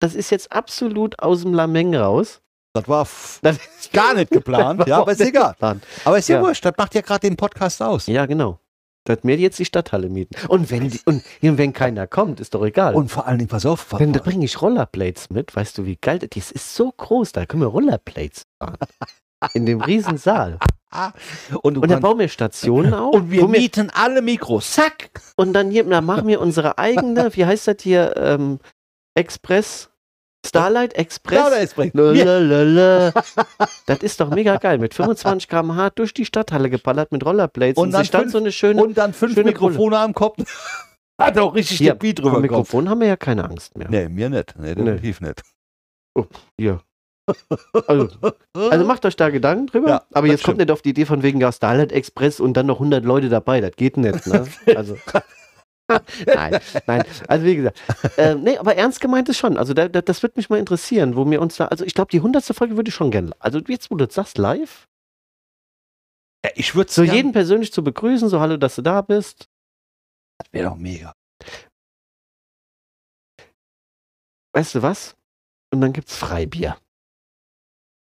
das ist jetzt absolut aus dem Lameng raus. Das war Das ist gar nicht geplant, ja, aber ist egal. geplant. Aber ist ja, Ja. wurscht, das macht ja gerade den Podcast aus. Ja, genau. Dass wir jetzt die Stadthalle mieten. Und wenn, die, und wenn keiner kommt, ist doch egal. Und vor allen Dingen, pass auf, Dann da bringe ich Rollerblades mit. Weißt du, wie geil das ist? ist so groß, da können wir Rollerblades fahren. In dem riesen Saal. und, Und dann bauen wir Stationen auf. und wir wo wir, mieten alle Mikros. Zack! und dann, hier, dann machen wir unsere eigene, wie heißt das hier, ähm, Express, Starlight Express. Ja, bringt. Wir, Lalalala. Das ist doch mega geil. Mit 25 km/h durch die Stadthalle geballert mit Rollerblades Und und, dann fünf- so eine schöne. und dann fünf Mikrofone am Kopf. Hat auch richtig Hier, der Beat drüber. Mikrofon haben wir ja keine Angst mehr. Nee, mir nicht. Nee, definitiv nicht. Hier. Also, also macht euch da Gedanken drüber. Ja, aber jetzt kommt stimmt. nicht auf die Idee von wegen ja, Starlight Express und dann noch 100 Leute dabei. Das geht nicht. Ne? Also. nein, nein. Also wie gesagt, äh, nee, aber ernst gemeint ist schon. Also da, da, das wird mich mal interessieren, wo wir uns da, also ich glaube, die 100. Folge würde ich schon gerne, also jetzt, wo du das sagst, live, Ja, ich würde So jeden persönlich zu begrüßen, so hallo, dass du da bist. Das wäre doch mega. Weißt du was? Und dann gibt's Freibier.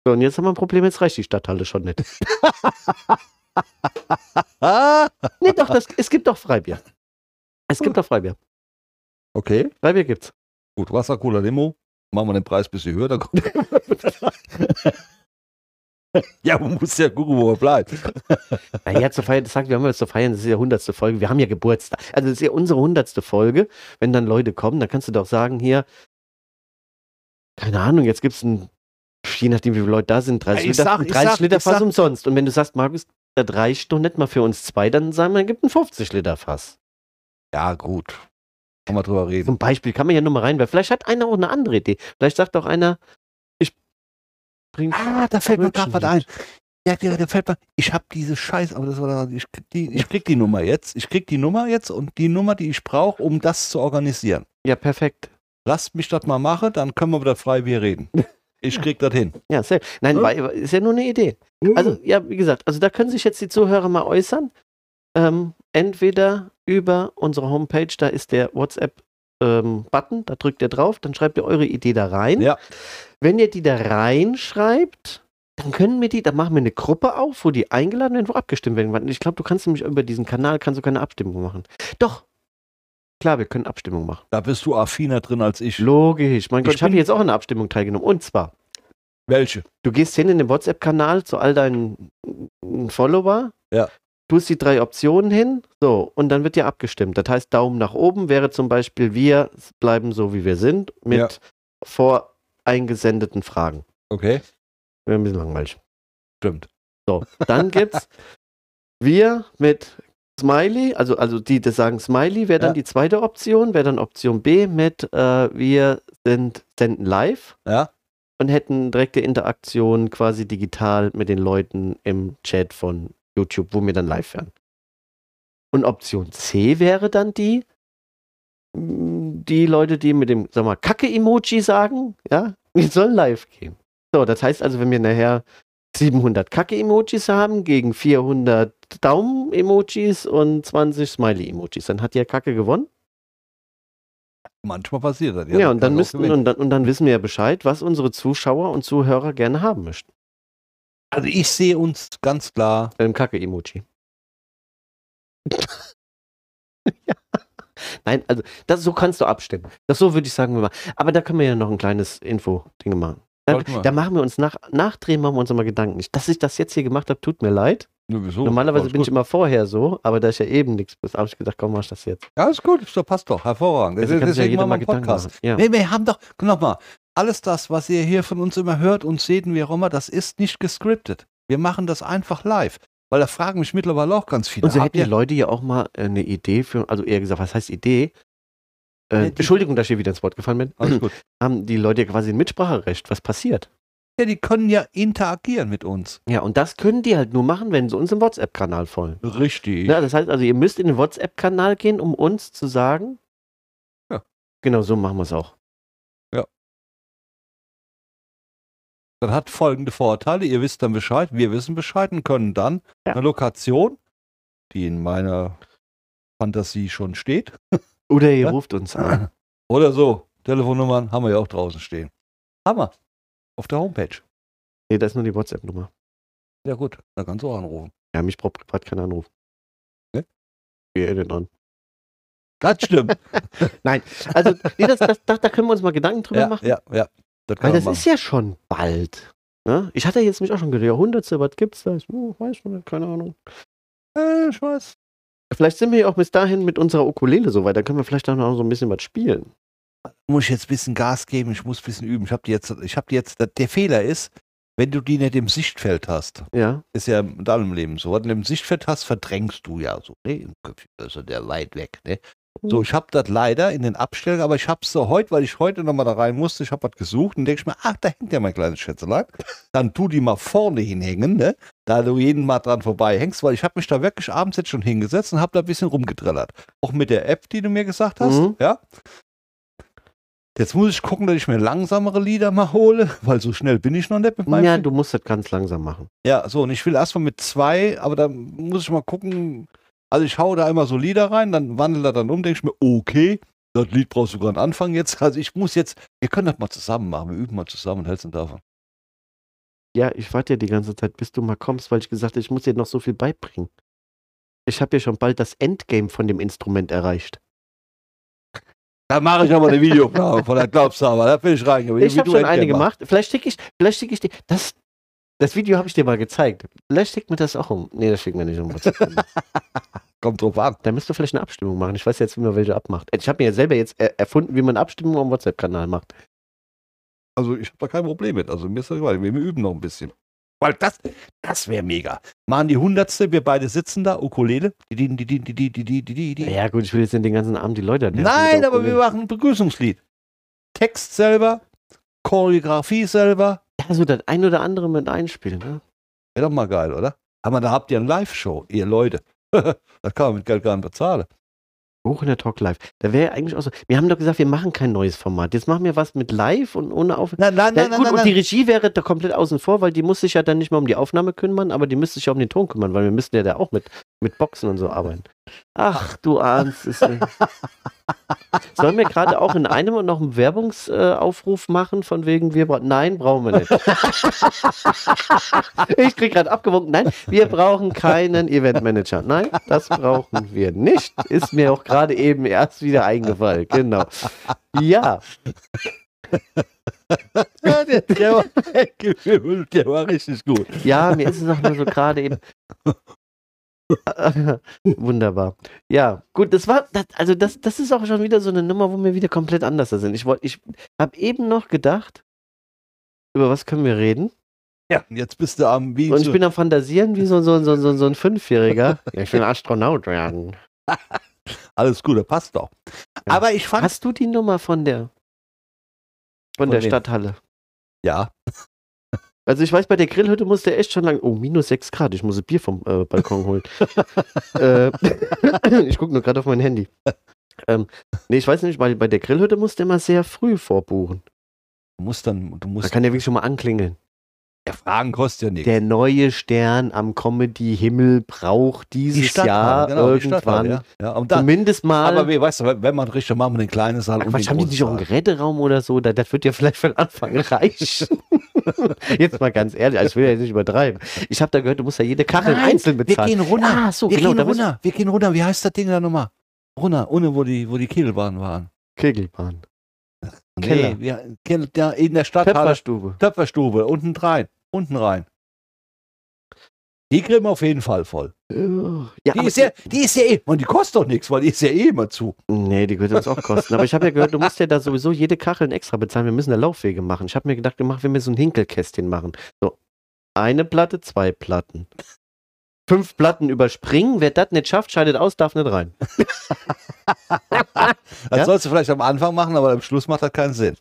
So, und jetzt haben wir ein Problem, jetzt reicht die Stadthalle schon nicht. Nee, doch, das, es gibt doch Freibier. Es gibt doch Freibier. okay, Freibier gibt's. gut. Wasser, Cola, Limo. Machen wir den Preis ein bisschen höher. Dann kommt ja, man muss ja gucken, wo er bleibt. Naja, zur Feier, das sagt, wir haben jetzt zur Feiern, das ist ja hundertste Folge. Wir haben ja Geburtstag. Also, das ist ja unsere hundertste Folge. Wenn dann Leute kommen, dann kannst du doch sagen, hier, keine Ahnung, jetzt gibt's ein, je nachdem, wie viele Leute da sind, 30 Ja, Liter, sag- ich 30 sag- Liter Fass sag- umsonst. Und wenn du sagst, Markus, das reicht doch nicht mal für uns zwei, dann sagen wir, gibt ein 50 Liter Fass. Ja, gut. Kann man drüber reden. Zum Beispiel kann man ja nur mal rein, weil vielleicht hat einer auch eine andere Idee. Vielleicht sagt auch einer, ich bring. Ah, da fällt mir gerade was ein. Ja, da, fällt mir, ich habe diese Scheiß, aber das war, ich, krieg die, ich krieg die Nummer jetzt. Ich krieg die Nummer jetzt und die Nummer, die ich brauche, um das zu organisieren. Ja, perfekt. Lasst mich das mal machen, dann können wir wieder frei wie reden. Ich krieg das hin. Ja, sehr. Nein, Ja. war, ist ja nur eine Idee. Also, ja, wie gesagt, also da können sich jetzt die Zuhörer mal äußern. Ähm, entweder über unsere Homepage, da ist der WhatsApp-Button, da drückt ihr drauf, dann schreibt ihr eure Idee da rein. Ja. Wenn ihr die da reinschreibt, dann können wir die, dann machen wir eine Gruppe auf, wo die eingeladen werden, wo abgestimmt werden. Ich glaube, du kannst nämlich über diesen Kanal kannst du keine Abstimmung machen. Doch. Klar, wir können Abstimmung machen. Da bist du affiner drin als ich. Logisch. Mein Gott, Ich ich habe jetzt auch an der Abstimmung teilgenommen. Und zwar, Welche? Du gehst hin in den WhatsApp-Kanal zu all deinen mm, Follower. Ja. Tust die drei Optionen hin. So, und dann wird ja abgestimmt. Das heißt, Daumen nach oben wäre zum Beispiel, wir bleiben so, wie wir sind, mit Ja. voreingesendeten Fragen. Okay. Wäre ein bisschen langweilig. Stimmt. So, dann gibt's wir mit Smiley, also, also die, das sagen Smiley, wäre dann Ja. die zweite Option, wäre dann Option B mit äh, wir sind senden live Ja. und hätten direkte Interaktion quasi digital mit den Leuten im Chat von YouTube, wo wir dann live wären. Und Option C wäre dann die, die Leute, die mit dem, sag mal, Kacke-Emoji sagen, ja, wir sollen live gehen. So, das heißt also, wenn wir nachher 700 Kacke-Emojis haben gegen 400 Daumen-Emojis und 20 Smiley-Emojis, dann hat ja Kacke gewonnen. Manchmal passiert das. Ja, und dann müssten, und dann, und dann wissen wir ja Bescheid, was unsere Zuschauer und Zuhörer gerne haben möchten. Also ich sehe uns ganz klar. Mit dem Kacke-Emoji. ja. Nein, also das, so kannst du abstimmen. Das so würde ich sagen, wir machen. Aber da können wir ja noch ein kleines Info-Ding machen. Da, Sollten wir. da machen wir uns nach, nachdrehen, machen wir uns immer Gedanken. Dass ich das jetzt hier gemacht habe, tut mir leid. Nö, wieso? Normalerweise bin ich gut. immer vorher so, aber da ich ja eben nichts bin, habe ich gedacht, komm, mach ich das jetzt. Ja, ist gut. Das passt doch. Hervorragend. Also ja Deswegen jeder machen mal einen Podcast. machen. Ja. Nee, wir haben doch, nochmal, alles das, was ihr hier von uns immer hört und seht und wie auch immer, das ist nicht gescriptet. Wir machen das einfach live. Weil da fragen mich mittlerweile auch ganz viele. Und so hätten die Leute ja auch mal äh, eine Idee für, also eher gesagt, was heißt Idee? Äh, Ja, Entschuldigung, dass ich hier wieder ins Wort gefallen bin. Alles gut. Haben die Leute ja quasi ein Mitspracherecht, was passiert. Ja, die können ja interagieren mit uns. Ja, und das können die halt nur machen, wenn sie uns im WhatsApp-Kanal folgen. Richtig. Ja, das heißt also, ihr müsst in den WhatsApp-Kanal gehen, um uns zu sagen. Ja. Genau so machen wir es auch. Das hat folgende Vorteile. Ihr wisst dann Bescheid, wir wissen Bescheid und können dann Ja. eine Lokation, die in meiner Fantasie schon steht, Oder ihr Ja. ruft uns an. oder so, Telefonnummern haben wir ja auch draußen stehen. Hammer. Auf der Homepage. Nee, das ist nur die WhatsApp-Nummer. Ja gut, da kannst du auch anrufen. Ja, mich braucht privat keiner anrufen. Ne? Wie ihr denn an? Das stimmt. Nein, also, nee, das, das, da, da können wir uns mal Gedanken drüber ja, machen. ja, ja. Das Weil das machen. ist ja schon bald. Ne? Ich hatte jetzt mich auch schon gedacht, Jahrhundertste, was gibt's da? Ich hm, weiß schon nicht, keine Ahnung. äh, ich weiß. Vielleicht sind wir ja auch bis dahin mit unserer Ukulele so weit, da können wir vielleicht auch noch so ein bisschen was spielen. Muss ich jetzt ein bisschen Gas geben, ich muss ein bisschen üben. Ich habe die jetzt, ich habe die jetzt, der Fehler ist, wenn du die nicht im Sichtfeld hast, Ja, ist ja in deinem Leben so. Wenn du im Sichtfeld hast, verdrängst du ja so, ne? Im Köpfchen, also der weit weg, ne? So, ich habe das leider in den Abstellungen, aber ich habe es so heute, weil ich heute nochmal da rein musste, ich habe was gesucht und denke ich mir, ach, da hängt ja mein kleines Schätzelein. Dann tu die mal vorne hinhängen, ne? Da du jeden Mal dran vorbei hängst, weil ich habe mich da wirklich abends jetzt schon hingesetzt und habe da ein bisschen rumgedrillert. Auch mit der App, die du mir gesagt hast, Mhm. ja? Jetzt muss ich gucken, dass ich mir langsamere Lieder mal hole, weil so schnell bin ich noch nicht mit meinem Ja, Film. du musst das ganz langsam machen. Ja, so, und ich will erstmal mit zwei, aber da muss ich mal gucken. Also ich hau da immer so Lieder rein, dann wandelt er dann um, denke ich mir, okay, das Lied brauchst du sogar einen Anfang jetzt. Also ich muss jetzt, wir können das mal zusammen machen, wir üben mal zusammen und hältst davon. Ja, ich warte ja die ganze Zeit, bis du mal kommst, weil ich gesagt habe, ich muss dir noch so viel beibringen. Ich habe ja schon bald das Endgame von dem Instrument erreicht. Da mache ich aber eine Videoaufnahme von der Glaubshaber, da bin ich reingegangen. Ich habe schon eine gemacht. Vielleicht schicke ich, vielleicht schicke ich dir. Das, das Video habe ich dir mal gezeigt. Vielleicht schickt mir das auch um. Nee, das schickt mir nicht um. WhatsApp. Kommt drauf an. da müsst ihr vielleicht eine Abstimmung machen. Ich weiß jetzt, wie man welche abmacht. Ich habe mir ja selber jetzt er erfunden, wie man Abstimmung am WhatsApp-Kanal macht. Also ich habe da kein Problem mit. Also mir ist das egal, wir üben noch ein bisschen. Weil das, das wäre mega. Machen die Hundertste, wir beide sitzen da, Ukulele. Ja gut, ich will jetzt den ganzen Abend die Leute nerven. Nein, aber wir machen ein Begrüßungslied. Text selber, Choreografie selber. Ja, so das ein oder andere mit einspielen. Ne? Wäre doch mal geil, oder? Aber da habt ihr eine Live-Show, ihr Leute. das kann man mit Geld gar nicht bezahlen. Hoch in der Talk Live. Da wäre eigentlich auch so. Wir haben doch gesagt, wir machen kein neues Format. Jetzt machen wir was mit Live und ohne Auf. Nein, nein, Ja, nein, gut, nein, und die. Regie wäre da komplett außen vor, weil die muss sich ja dann nicht mehr um die Aufnahme kümmern, aber die müsste sich ja um den Ton kümmern, weil wir müssten ja da auch mit, mit Boxen und so arbeiten. Ach, du ahnst es nicht. Sollen wir gerade auch in einem noch einen Werbungsaufruf machen, von wegen wir brauchen. Nein, brauchen wir nicht. ich krieg gerade abgewunken. Nein, wir brauchen keinen Eventmanager. Nein, das brauchen wir nicht. Ist mir auch gerade eben erst wieder eingefallen. Genau. Ja, Ja, der, der, war, der war richtig gut. Ja, mir ist es auch nur so gerade eben. Wunderbar. Ja, gut, das war, das, also das, das ist auch schon wieder so eine Nummer, wo wir wieder komplett anders sind. Ich ich habe eben noch gedacht, über was können wir reden? Ja, und jetzt bist du am wie Und ich bin am Fantasieren wie so, so, so, so, so ein Fünfjähriger. Ja, ich will Astronaut werden. alles gut, das passt doch. Ja. Aber ich fand Hast du die Nummer von der von, Von der wem? Stadthalle? ja, Also ich weiß, bei der Grillhütte musste er echt schon lang. Oh, minus 6 Grad. Ich muss ein Bier vom äh, Balkon holen. äh, ich gucke nur gerade auf mein Handy. Ähm, nee, ich weiß nicht, weil bei der Grillhütte musste er immer sehr früh vorbuchen. du musst dann, du Da musst kann der wirklich schon mal anklingeln. ja, Fragen kostet ja nichts. Der neue Stern am Comedy-Himmel braucht dieses Jahr genau, die irgendwann Stadthalle, ja. ja. Und dann, zumindest mal. aber wie, weißt du, wenn man richtig machen wir den kleinen Saal Ach, und den haben die nicht auch einen. Geräteraum oder so? Da, das wird ja vielleicht für den Anfang reichen. Jetzt mal ganz ehrlich, also ich will ja nicht übertreiben. Ich habe da gehört, du musst ja jede Kachel Nein, einzeln Wir bezahlen. gehen runter. Ah, so, wir genau. gehen runter. Wir gehen runter. Wie heißt das Ding da nochmal? Runter, ohne wo die, wo die Kegelbahnen waren. Kegelbahn. Keller. Nee, wir, ja, in der Stadthalle. Pfefferstube. Töpferstube, unten rein. Unten rein. Die kriegen wir auf jeden Fall voll. Ja, Die ist ja, die ist ja eh, und die kostet doch nichts, weil die ist ja eh immer zu. Nee, die wird uns auch kosten. Aber ich habe ja gehört, du musst ja da sowieso jede Kachel extra bezahlen. Wir müssen da Laufwege machen. Ich habe mir gedacht, wir machen, wenn wir so ein Hinkelkästchen machen. So, eine Platte, zwei Platten. Fünf Platten überspringen. Wer das nicht schafft, scheidet aus, darf nicht rein. Das Ja? sollst du vielleicht am Anfang machen, aber am Schluss macht das keinen Sinn.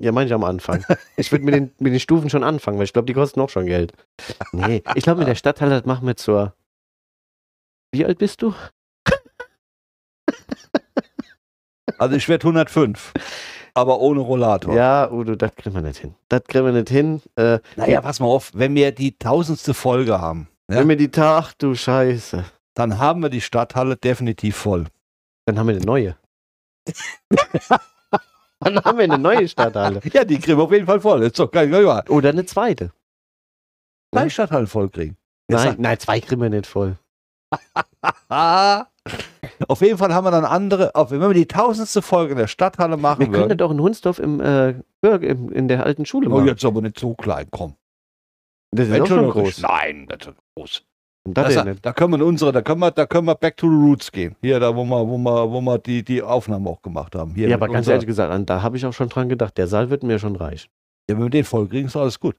Ja, meine ich am Anfang. Ich würde mit den, mit den Stufen schon anfangen, weil ich glaube, die kosten auch schon Geld. Nee, ich glaube, mit der Stadthalle, das machen wir zur. Wie alt bist du? Also ich werde 105, aber ohne Rollator. Ja, Udo, das kriegen wir nicht hin. Das kriegen wir nicht hin. Äh, Naja, pass mal auf, wenn wir die tausendste Folge haben, ja? Wenn wir die Tag, du Scheiße. dann haben wir die Stadthalle definitiv voll. Dann haben wir eine neue. Dann haben wir eine neue Stadthalle. Ja, die kriegen wir auf jeden Fall voll. Ist doch kein. Oder eine zweite. Drei Stadthallen voll kriegen. Jetzt Nein, nein, zwei kriegen wir nicht voll. Auf jeden Fall haben wir dann andere, auf, wenn wir die tausendste Folge in der Stadthalle Wir machen können würden. das doch in Hunsdorf im, äh, im, in der alten Schule Oh, machen. jetzt aber nicht so klein, komm. Das ist auch schon groß. Nein, das ist groß. Das Das, da, können wir unsere, da können wir, da können wir back to the roots gehen. Hier, da wo wir, wo wir, wo wir die, die Aufnahme auch gemacht haben. Hier Ja, aber ganz ehrlich gesagt, da habe ich auch schon dran gedacht. Der Saal wird mir schon reichen. Ja, wenn wir den voll kriegen, ist alles gut.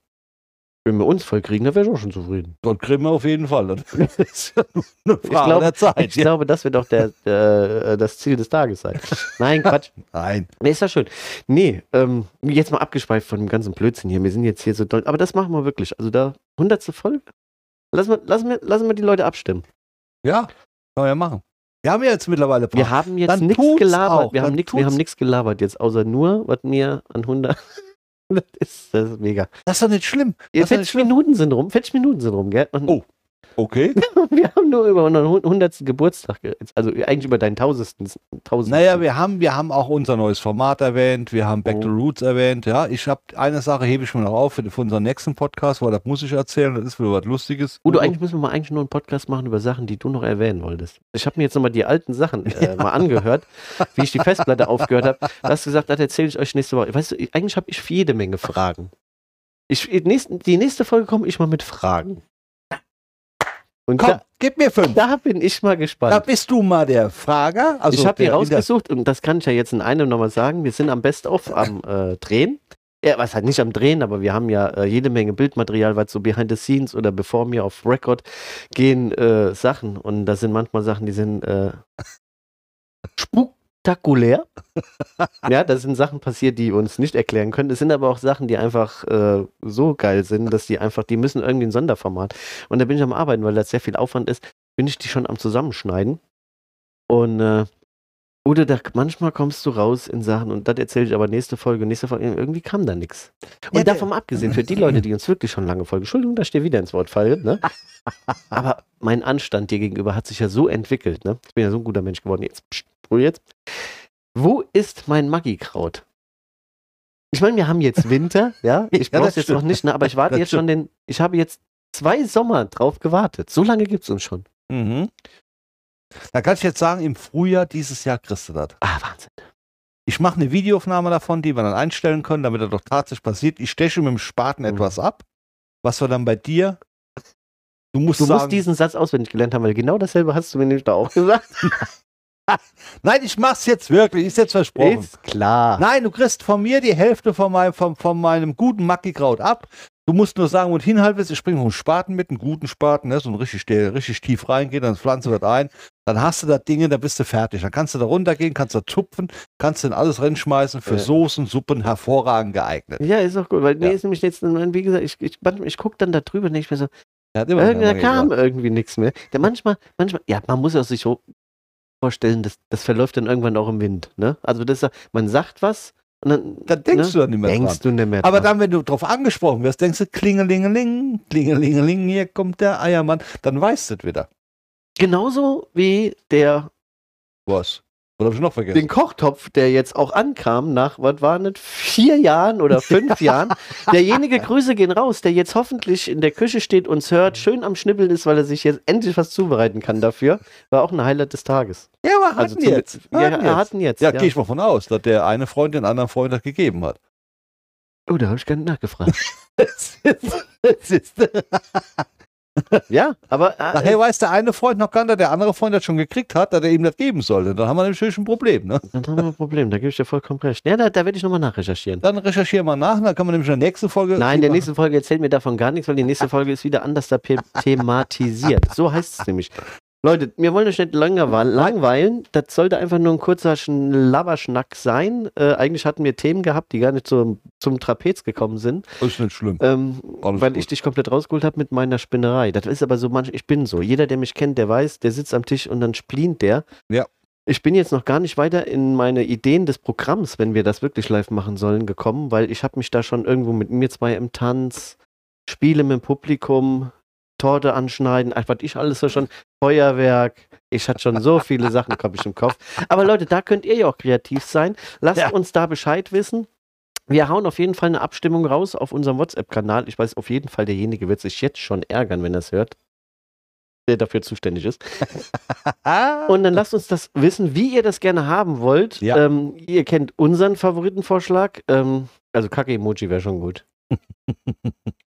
Wenn wir uns voll kriegen, dann wäre ich auch schon zufrieden. Dort kriegen wir auf jeden Fall. Das ist ja nur eine Frage glaube- der Zeit. Ich ja. glaube, das wird auch der, äh, das Ziel des Tages sein. Nein, Quatsch. Nein. Nee, ist ja schön. Nee, ähm, jetzt mal abgeschweift von dem ganzen Blödsinn hier. Wir sind jetzt hier so doll. Aber das machen wir wirklich. Also da, hundertste Folge. Lassen wir, lassen, wir, lassen wir die Leute abstimmen. Ja, kann man ja machen. Wir haben ja jetzt mittlerweile Wir haben jetzt nichts gelabert. auch, wir haben nichts, wir haben nichts gelabert jetzt, außer nur, was mir an 100. das, ist, das ist mega. Das ist doch nicht schlimm. Ja, Das ist doch nicht 40 Minuten sind rum. 40 Minuten sind rum, gell? Und Oh. Okay. wir haben nur über unseren 100. Geburtstag, ge- also eigentlich über deinen tausendsten. tausendsten. Naja, wir haben, wir haben auch unser neues Format erwähnt, wir haben Back Oh. to Roots erwähnt. Ja, ich habe eine Sache hebe ich mir noch auf für, für unseren nächsten Podcast, weil das muss ich erzählen, das ist wieder was Lustiges. Udo, eigentlich müssen wir mal eigentlich nur einen Podcast machen über Sachen, die du noch erwähnen wolltest. Ich habe mir jetzt nochmal die alten Sachen äh, mal angehört, wie ich die Festplatte aufgehört habe. Du hast gesagt, das erzähle ich euch nächste Woche. Weißt du, eigentlich habe ich jede Menge Fragen. Ich, die nächste Folge komme ich mal mit Fragen. Und Komm, da, gib mir fünf. da bin ich mal Da gespannt. bist du mal der Frager. Also ich habe die rausgesucht und das kann ich ja jetzt in einem nochmal sagen. Wir sind am Best-of am äh, Drehen. Ja, was halt nicht am Drehen, aber wir haben ja äh, jede Menge Bildmaterial, was so behind the scenes oder bevor mir auf Record gehen äh, Sachen. Und da sind manchmal Sachen, die sind äh, spektakulär. ja, da sind Sachen passiert, die uns nicht erklären können. Es sind aber auch Sachen, die einfach äh, so geil sind, dass die einfach, die müssen irgendwie ein Sonderformat. Und da bin ich am Arbeiten, weil das sehr viel Aufwand ist, bin ich die schon am Zusammenschneiden. Und äh, oder da, manchmal kommst du raus in Sachen und das erzähle ich aber nächste Folge, nächste Folge, irgendwie kam da nichts. Und Ja, davon abgesehen, für die Leute, die uns wirklich schon lange folgen, Entschuldigung, dass ich dir wieder ins Wort falle, ne? aber mein Anstand dir gegenüber hat sich ja so entwickelt, ne? Ich bin ja so ein guter Mensch geworden. Jetzt, pst, Ruhe jetzt. Wo ist mein Maggi-Kraut? Ich meine, wir haben jetzt Winter, ja? Ich Ja, brauche das jetzt noch stimmt. nicht, ne? aber ich warte jetzt schon den, ich habe jetzt zwei Sommer drauf gewartet. So lange gibt es uns schon. Mhm. Da kann ich jetzt sagen, im Frühjahr dieses Jahr kriegst du das. Ah, Wahnsinn. Ich mache eine Videoaufnahme davon, die wir dann einstellen können, damit das doch tatsächlich passiert. Ich steche mit dem Spaten Mhm. etwas ab, was wir dann bei dir. Du musst Du sagen, musst diesen Satz auswendig gelernt haben, weil genau dasselbe hast du mir nämlich da auch gesagt. Nein, ich mach's jetzt wirklich, ist jetzt versprochen. Ist klar. Nein, du kriegst von mir die Hälfte von meinem, von, von meinem guten Mackikraut ab. Du musst nur sagen, wo du hinhalb willst. Ich bringe einen Spaten mit, einen guten Spaten, ne, so ein richtig, der richtig tief reingeht, dann pflanzt du das ein. Dann hast du das Ding, dann bist du fertig. Dann kannst du da runtergehen, kannst da tupfen, kannst du in alles reinschmeißen. Für Ja. Soßen, Suppen hervorragend geeignet. Ja, ist auch gut, weil mir Ja. ist nämlich jetzt, wie gesagt, ich, ich, manchmal- ich gucke dann da drüber und denke ich mir so, da kam irgendwie nichts mehr. Der manchmal, manchmal, ja, man muss ja sich so vorstellen, das, das verläuft dann irgendwann auch im Wind. Ne? Also das, man sagt was und dann Da denkst ne? du dann nicht mehr denkst dran. du nicht mehr Aber dran. dann, wenn du drauf angesprochen wirst, denkst du, klingelingeling, klingelingeling, hier kommt der Eiermann. Dann weißt du es wieder. Genauso wie der, Was? Was hab ich noch vergessen? den Kochtopf, der jetzt auch ankam nach, was waren das, vier Jahren oder fünf Jahren. Derjenige, Grüße gehen raus, der jetzt hoffentlich in der Küche steht, uns hört, schön am Schnibbeln ist, weil er sich jetzt endlich was zubereiten kann dafür, war auch ein Highlight des Tages. ja, aber Also hatten zum- jetzt. Ja, Hatten jetzt. hatten jetzt. Ja, Ja, gehe ich mal von aus, dass der eine Freund den anderen Freund das gegeben hat. Oh, da habe ich gar nicht nachgefragt. Das ist, das ist, ja, aber äh, nachher weiß der eine Freund noch gar nicht, dass der andere Freund das schon gekriegt hat, dass er ihm das geben sollte. Dann haben wir natürlich ein Problem. Ne? dann haben wir ein Problem, da gebe ich dir vollkommen recht. Ja, da, da werde ich nochmal nachrecherchieren. Dann recherchieren wir nach, dann kann man nämlich in der nächsten Folge. Nein, in der nächsten Folge erzählt mir davon gar nichts, weil die nächste Folge ist wieder anders da thematisiert. So heißt es nämlich. Leute, wir wollen euch nicht langweilen. Das sollte einfach nur ein kurzer Sch- Laberschnack sein. Äh, eigentlich hatten wir Themen gehabt, die gar nicht zum, zum Trapez gekommen sind, Ist nicht schlimm. ähm, weil gut. ich dich komplett rausgeholt habe mit meiner Spinnerei. Das ist aber so manch, ich bin so. Jeder, der mich kennt, der weiß, der sitzt am Tisch und dann splint der. Ja. Ich bin jetzt noch gar nicht weiter in meine Ideen des Programms, wenn wir das wirklich live machen sollen, gekommen, weil ich habe mich da schon irgendwo mit mir zwei im Tanz, Spiele mit dem Publikum, Torte anschneiden, ach, was ich alles so schon, Feuerwerk. Ich hatte schon so viele Sachen, glaube ich, im Kopf. Aber Leute, da könnt ihr ja auch kreativ sein. Lasst Ja. uns da Bescheid wissen. Wir hauen auf jeden Fall eine Abstimmung raus auf unserem WhatsApp-Kanal. Ich weiß auf jeden Fall, derjenige wird sich jetzt schon ärgern, wenn er es hört, der dafür zuständig ist. Und dann lasst uns das wissen, wie ihr das gerne haben wollt. Ja. Ähm, ihr kennt unseren Favoritenvorschlag. Ähm, also Kacke-Emoji wäre schon gut.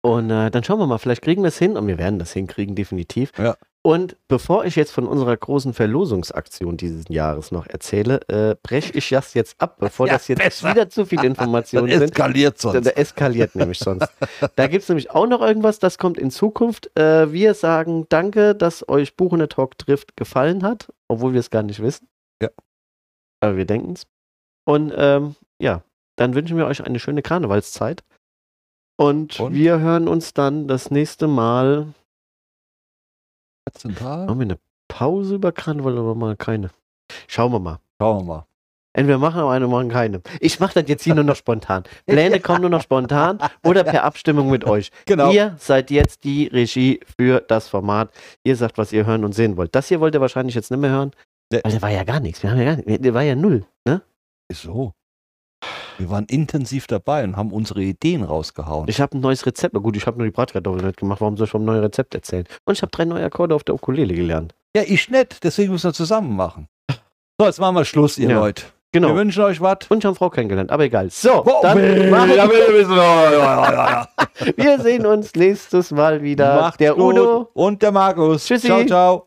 Und äh, dann schauen wir mal, vielleicht kriegen wir es hin und wir werden das hinkriegen, definitiv. Ja. Und bevor ich jetzt von unserer großen Verlosungsaktion dieses Jahres noch erzähle, äh, breche ich das jetzt ab, bevor Ja, das jetzt besser. wieder zu viele Dann Informationen sind. eskaliert sonst. der eskaliert nämlich sonst. Da gibt es nämlich auch noch irgendwas, das kommt in Zukunft. Äh, wir sagen danke, dass euch Buchende Talk trifft gefallen hat, obwohl wir es gar nicht wissen. Ja. Aber wir denken es. Und ähm, ja, dann wünschen wir euch eine schöne Karnevalszeit. Und, Und? wir hören uns dann das nächste Mal. 14 Tage? Haben wir eine Pause über Karneval, aber mal keine. Schauen wir mal. Schauen wir mal. Entweder machen wir eine, machen keine. Ich mache das jetzt hier nur noch spontan. Pläne kommen nur noch spontan oder per Abstimmung mit euch. Genau. Ihr seid jetzt die Regie für das Format. Ihr sagt, was ihr hören und sehen wollt. Das hier wollt ihr wahrscheinlich jetzt nicht mehr hören, Nee. weil der war ja gar nichts. Wir haben ja gar nichts. Der war ja null. Ne? Wieso? Wir waren intensiv dabei und haben unsere Ideen rausgehauen. Ich habe ein neues Rezept. Na gut, ich habe nur die Bratkartoffeln nicht gemacht. Warum soll ich vom neuen Rezept erzählen? Und ich habe drei neue Akkorde auf der Ukulele gelernt. ja, ich nicht. Deswegen müssen wir zusammen machen. So, jetzt machen wir Schluss, ihr Ja. Leute. Genau. Wir wünschen euch was. Und ich habe Frau kennengelernt, aber egal. So, Oh, dann will, wir sehen uns nächstes Mal wieder. Macht's der gut. Udo. und der Markus. Tschüssi. Ciao, ciao.